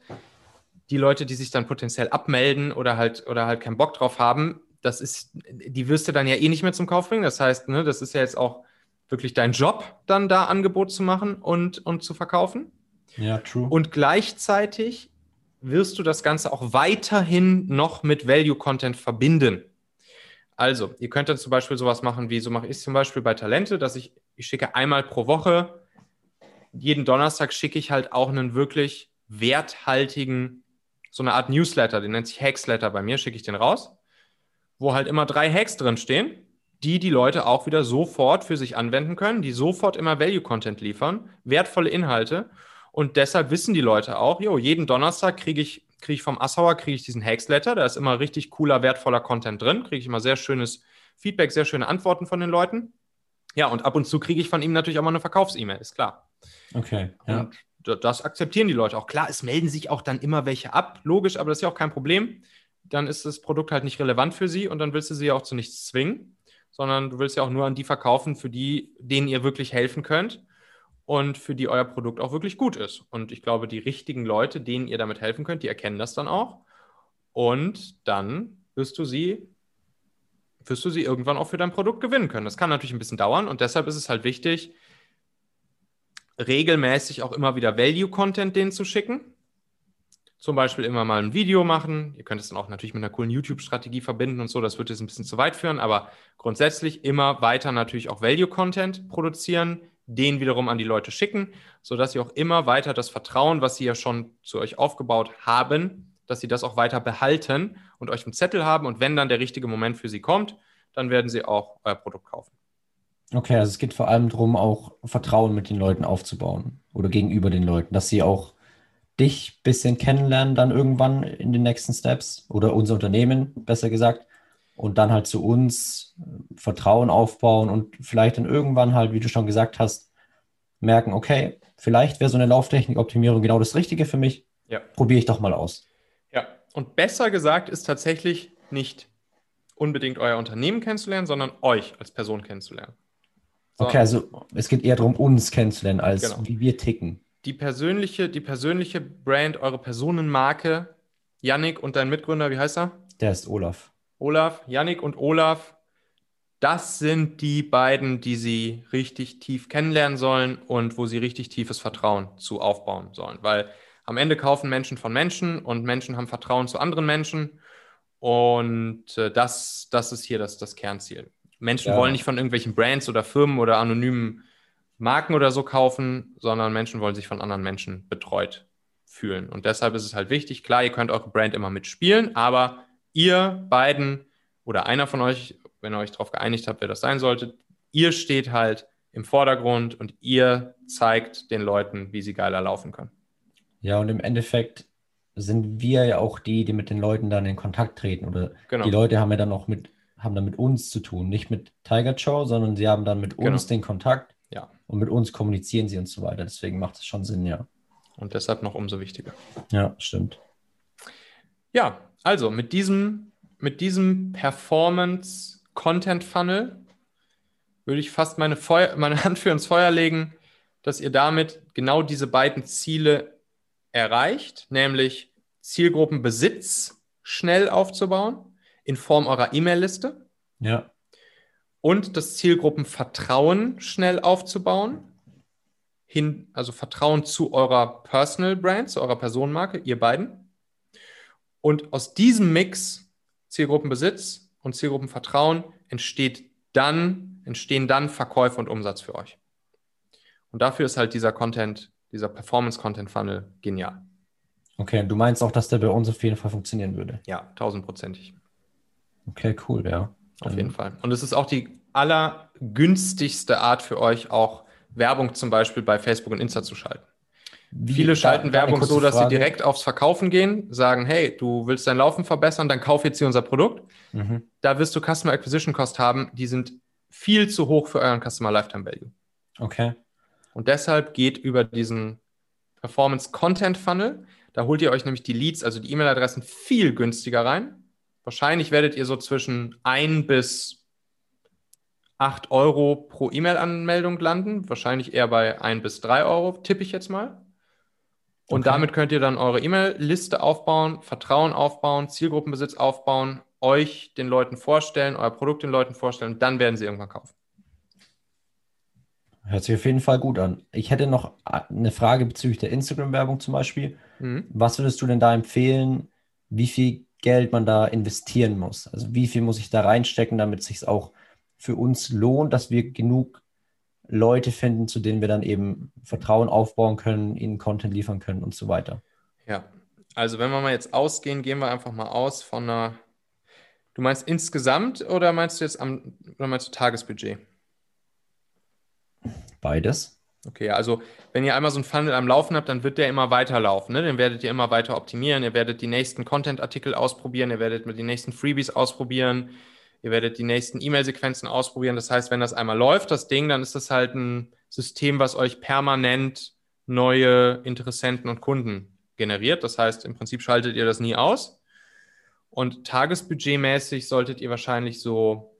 die Leute, die sich dann potenziell abmelden oder halt, oder halt keinen Bock drauf haben, das ist, die wirst du dann ja eh nicht mehr zum Kauf bringen. Das heißt, ne, das ist ja jetzt auch wirklich dein Job, dann da Angebot zu machen und, und zu verkaufen. Ja, true. Und gleichzeitig wirst du das Ganze auch weiterhin noch mit Value Content verbinden. Also, ihr könnt dann zum Beispiel sowas machen, wie so mache ich es zum Beispiel bei Talente, dass ich, ich schicke einmal pro Woche, jeden Donnerstag schicke ich halt auch einen wirklich werthaltigen, so eine Art Newsletter, den nennt sich Hacksletter bei mir, schicke ich den raus, wo halt immer drei Hacks drin stehen, die die Leute auch wieder sofort für sich anwenden können, die sofort immer Value-Content liefern, wertvolle Inhalte. Und deshalb wissen die Leute auch, jo, jeden Donnerstag kriege ich kriege ich vom Assauer kriege ich diesen Hacksletter. Da ist immer richtig cooler, wertvoller Content drin. Kriege ich immer sehr schönes Feedback, sehr schöne Antworten von den Leuten. Ja, und ab und zu kriege ich von ihm natürlich auch mal eine Verkaufs-E-Mail, ist klar. Okay. Ja. Und das akzeptieren die Leute auch. Klar, es melden sich auch dann immer welche ab, logisch, aber das ist ja auch kein Problem. Dann ist das Produkt halt nicht relevant für sie und dann willst du sie ja auch zu nichts zwingen. sondern du willst ja auch nur an die verkaufen, für die, denen ihr wirklich helfen könnt und für die euer Produkt auch wirklich gut ist. Und ich glaube, die richtigen Leute, denen ihr damit helfen könnt, die erkennen das dann auch. Und dann wirst du sie, wirst du sie irgendwann auch für dein Produkt gewinnen können. Das kann natürlich ein bisschen dauern und deshalb ist es halt wichtig, regelmäßig auch immer wieder Value-Content denen zu schicken. Zum Beispiel immer mal ein Video machen. Ihr könnt es dann auch natürlich mit einer coolen YouTube-Strategie verbinden und so. Das wird jetzt ein bisschen zu weit führen, aber grundsätzlich immer weiter natürlich auch Value-Content produzieren, den wiederum an die Leute schicken, sodass sie auch immer weiter das Vertrauen, was sie ja schon zu euch aufgebaut haben, dass sie das auch weiter behalten und euch einen Zettel haben. Und wenn dann der richtige Moment für sie kommt, dann werden sie auch euer Produkt kaufen. Okay, also es geht vor allem darum, auch Vertrauen mit den Leuten aufzubauen oder gegenüber den Leuten, dass sie auch dich ein bisschen kennenlernen dann irgendwann in den nächsten Steps oder unser Unternehmen, besser gesagt, und dann halt zu uns äh, Vertrauen aufbauen und vielleicht dann irgendwann halt, wie du schon gesagt hast, merken, okay, vielleicht wäre so eine Lauftechnik-Optimierung genau das Richtige für mich. Ja. Probiere ich doch mal aus. Ja, und besser gesagt ist tatsächlich nicht unbedingt euer Unternehmen kennenzulernen, sondern euch als Person kennenzulernen. So. Okay, also es geht eher darum, uns kennenzulernen, als genau. wie wir ticken. Die persönliche, die persönliche Brand, eure Personenmarke, Yannick und dein Mitgründer, wie heißt er? Der ist Olaf. Olaf, Yannick und Olaf, das sind die beiden, die sie richtig tief kennenlernen sollen und wo sie richtig tiefes Vertrauen zu aufbauen sollen. Weil am Ende kaufen Menschen von Menschen und Menschen haben Vertrauen zu anderen Menschen. Und äh, das, das ist hier das, das Kernziel. Menschen ja. wollen nicht von irgendwelchen Brands oder Firmen oder anonymen Marken oder so kaufen, sondern Menschen wollen sich von anderen Menschen betreut fühlen. Und deshalb ist es halt wichtig, klar, ihr könnt eure Brand immer mitspielen, aber ihr beiden oder einer von euch, wenn ihr euch darauf geeinigt habt, wer das sein sollte, ihr steht halt im Vordergrund und ihr zeigt den Leuten, wie sie geiler laufen können. Ja, und im Endeffekt sind wir ja auch die, die mit den Leuten dann in Kontakt treten. Oder genau. die Leute haben ja dann auch mit haben dann mit uns zu tun, nicht mit Tiger Show, sondern sie haben dann mit genau. uns den Kontakt ja. und mit uns kommunizieren sie und so weiter. Deswegen macht es schon Sinn, ja. Und deshalb noch umso wichtiger. Ja, stimmt. Ja, also mit diesem, mit diesem Performance-Content-Funnel würde ich fast meine, Feuer, meine Hand für ins Feuer legen, dass ihr damit genau diese beiden Ziele erreicht, nämlich Zielgruppenbesitz schnell aufzubauen in Form eurer E-Mail-Liste. Ja. Und das Zielgruppenvertrauen schnell aufzubauen. Hin, also Vertrauen zu eurer Personal Brand, zu eurer Personenmarke, ihr beiden. Und aus diesem Mix Zielgruppenbesitz und Zielgruppenvertrauen entsteht dann, entstehen dann Verkäufe und Umsatz für euch. Und dafür ist halt dieser Content, dieser Performance-Content-Funnel genial. Okay, du meinst auch, dass der bei uns auf jeden Fall funktionieren würde? Ja, tausendprozentig. Okay, cool, ja. Auf jeden Fall. Und es ist auch die allergünstigste Art für euch, auch Werbung zum Beispiel bei Facebook und Insta zu schalten. Wie, Viele schalten Werbung so, dass Frage. sie direkt aufs Verkaufen gehen, sagen, hey, du willst dein Laufen verbessern, dann kauf jetzt hier unser Produkt. Mhm. Da wirst du Customer Acquisition Cost haben, die sind viel zu hoch für euren Customer Lifetime Value. Okay. Und deshalb geht über diesen Performance Content Funnel, da holt ihr euch nämlich die Leads, also die E-Mail-Adressen viel günstiger rein Wahrscheinlich werdet ihr so zwischen 1 bis 8 Euro pro E-Mail-Anmeldung landen. Wahrscheinlich eher bei 1 bis 3 Euro, tippe ich jetzt mal. Und okay. damit könnt ihr dann eure E-Mail-Liste aufbauen, Vertrauen aufbauen, Zielgruppenbesitz aufbauen, euch den Leuten vorstellen, euer Produkt den Leuten vorstellen und dann werden sie irgendwann kaufen. Hört sich auf jeden Fall gut an. Ich hätte noch eine Frage bezüglich der Instagram-Werbung zum Beispiel. Mhm. Was würdest du denn da empfehlen? Wie viel Geld man da investieren muss. Also wie viel muss ich da reinstecken, damit es sich auch für uns lohnt, dass wir genug Leute finden, zu denen wir dann eben Vertrauen aufbauen können, ihnen Content liefern können und so weiter. Ja, also wenn wir mal jetzt ausgehen, gehen wir einfach mal aus von einer. Du meinst insgesamt oder meinst du jetzt am oder meinst du Tagesbudget? Beides. Okay, also wenn ihr einmal so einen Funnel am Laufen habt, dann wird der immer weiterlaufen. Ne? Den werdet ihr immer weiter optimieren. Ihr werdet die nächsten Content-Artikel ausprobieren. Ihr werdet mit den nächsten Freebies ausprobieren. Ihr werdet die nächsten E-Mail-Sequenzen ausprobieren. Das heißt, wenn das einmal läuft, das Ding, dann ist das halt ein System, was euch permanent neue Interessenten und Kunden generiert. Das heißt, im Prinzip schaltet ihr das nie aus. Und tagesbudgetmäßig solltet ihr wahrscheinlich so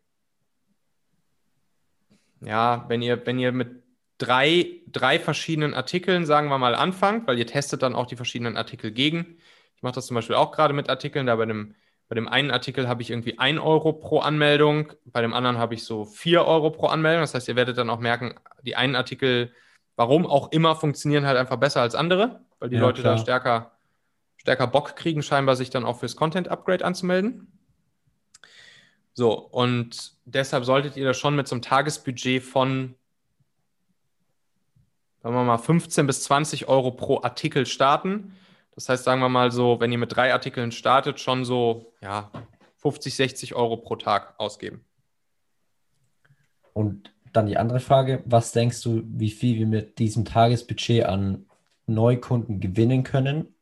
ja, wenn ihr, wenn ihr mit drei, drei verschiedenen Artikeln, sagen wir mal, anfangt, weil ihr testet dann auch die verschiedenen Artikel gegen. Ich mache das zum Beispiel auch gerade mit Artikeln, da bei dem, bei dem einen Artikel habe ich irgendwie 1 Euro pro Anmeldung, bei dem anderen habe ich so 4 Euro pro Anmeldung. Das heißt, ihr werdet dann auch merken, die einen Artikel, warum auch immer, funktionieren halt einfach besser als andere, weil die ja, Leute klar. da stärker, stärker Bock kriegen, scheinbar sich dann auch fürs Content-Upgrade anzumelden. So, und deshalb solltet ihr das schon mit so einem Tagesbudget von, sagen wir mal, 15 bis 20 Euro pro Artikel starten. Das heißt, sagen wir mal so, wenn ihr mit drei Artikeln startet, schon so, ja, 50, 60 Euro pro Tag ausgeben. Und dann die andere Frage, was denkst du, wie viel wir mit diesem Tagesbudget an Neukunden gewinnen können?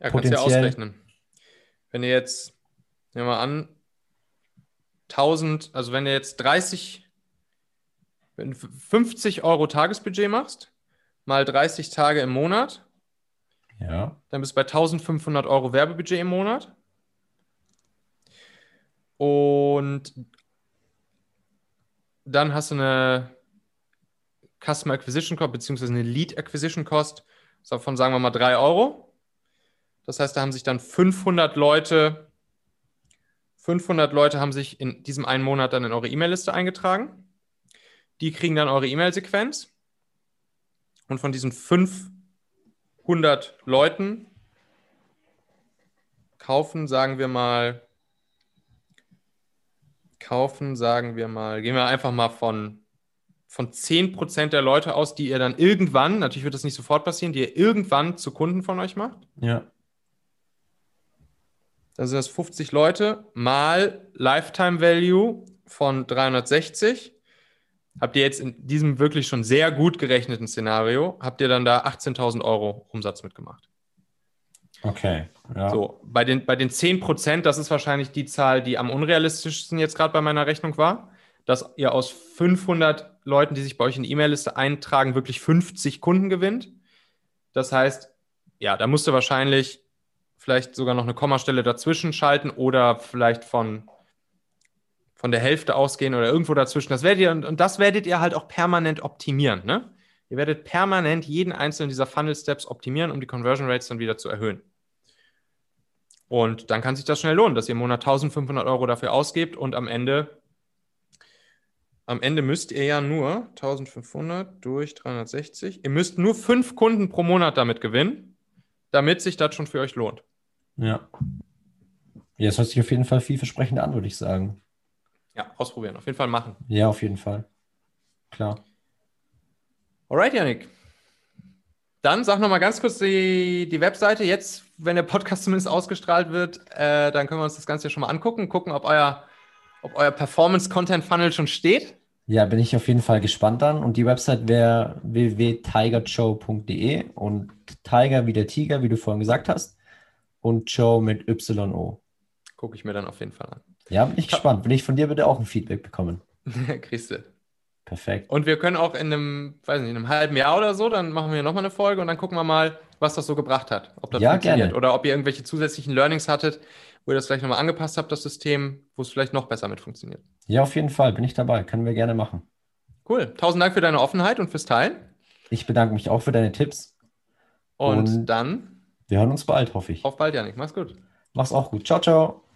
Ja, kannst du ja ausrechnen. Wenn ihr jetzt Nehmen wir an, 1000, also wenn du jetzt 30, 50 Euro Tagesbudget machst, mal 30 Tage im Monat, ja. dann bist du bei 1500 Euro Werbebudget im Monat. Und dann hast du eine Customer Acquisition Cost beziehungsweise eine Lead Acquisition Cost von, sagen wir mal, 3 Euro. Das heißt, da haben sich dann 500 Leute 500 Leute haben sich in diesem einen Monat dann in eure E-Mail-Liste eingetragen. Die kriegen dann eure E-Mail-Sequenz. Und von diesen 500 Leuten kaufen, sagen wir mal, kaufen, sagen wir mal, gehen wir einfach mal von, von 10% der Leute aus, die ihr dann irgendwann, natürlich wird das nicht sofort passieren, die ihr irgendwann zu Kunden von euch macht. Ja. Dann sind das 50 Leute mal Lifetime Value von 360. Habt ihr jetzt in diesem wirklich schon sehr gut gerechneten Szenario, habt ihr dann da 18.000 Euro Umsatz mitgemacht. Okay. Ja. So, bei den, bei den 10 Prozent, das ist wahrscheinlich die Zahl, die am unrealistischsten jetzt gerade bei meiner Rechnung war, dass ihr aus 500 Leuten, die sich bei euch in die E-Mail-Liste eintragen, wirklich 50 Kunden gewinnt. Das heißt, ja, da musst du wahrscheinlich vielleicht sogar noch eine Kommastelle dazwischen schalten oder vielleicht von, von der Hälfte ausgehen oder irgendwo dazwischen. Das werdet ihr, und das werdet ihr halt auch permanent optimieren. Ne? Ihr werdet permanent jeden einzelnen dieser Funnel-Steps optimieren, um die Conversion Rates dann wieder zu erhöhen. Und dann kann sich das schnell lohnen, dass ihr im Monat 1500 Euro dafür ausgebt und am Ende, am Ende müsst ihr ja nur 1500 durch 360, ihr müsst nur fünf Kunden pro Monat damit gewinnen, damit sich das schon für euch lohnt. Ja. Ja, das hört sich auf jeden Fall vielversprechend an, würde ich sagen. Ja, ausprobieren, auf jeden Fall machen. Ja, auf jeden Fall. Klar. Alright, Janik. Dann sag nochmal ganz kurz die, die Webseite. Jetzt, wenn der Podcast zumindest ausgestrahlt wird, äh, dann können wir uns das Ganze schon mal angucken, gucken, ob euer, ob euer Performance-Content-Funnel schon steht. Ja, bin ich auf jeden Fall gespannt dann. Und die Website wäre www.tigershow.de und Tiger wie der Tiger, wie du vorhin gesagt hast und Joe mit YO. Gucke ich mir dann auf jeden Fall an. Ja, bin ich gespannt. Will ich von dir bitte auch ein Feedback bekommen? Kriegst du. Perfekt. Und wir können auch in einem, weiß nicht, in einem halben Jahr oder so, dann machen wir nochmal eine Folge und dann gucken wir mal, was das so gebracht hat. Ob das ja, funktioniert. Gerne. Oder ob ihr irgendwelche zusätzlichen Learnings hattet, wo ihr das vielleicht nochmal angepasst habt, das System, wo es vielleicht noch besser mit funktioniert. Ja, auf jeden Fall. Bin ich dabei. Können wir gerne machen. Cool. Tausend Dank für deine Offenheit und fürs Teilen. Ich bedanke mich auch für deine Tipps. Und, und dann wir hören uns bald, hoffe ich. Auf bald, Janik. Mach's gut. Mach's auch gut. Ciao, ciao.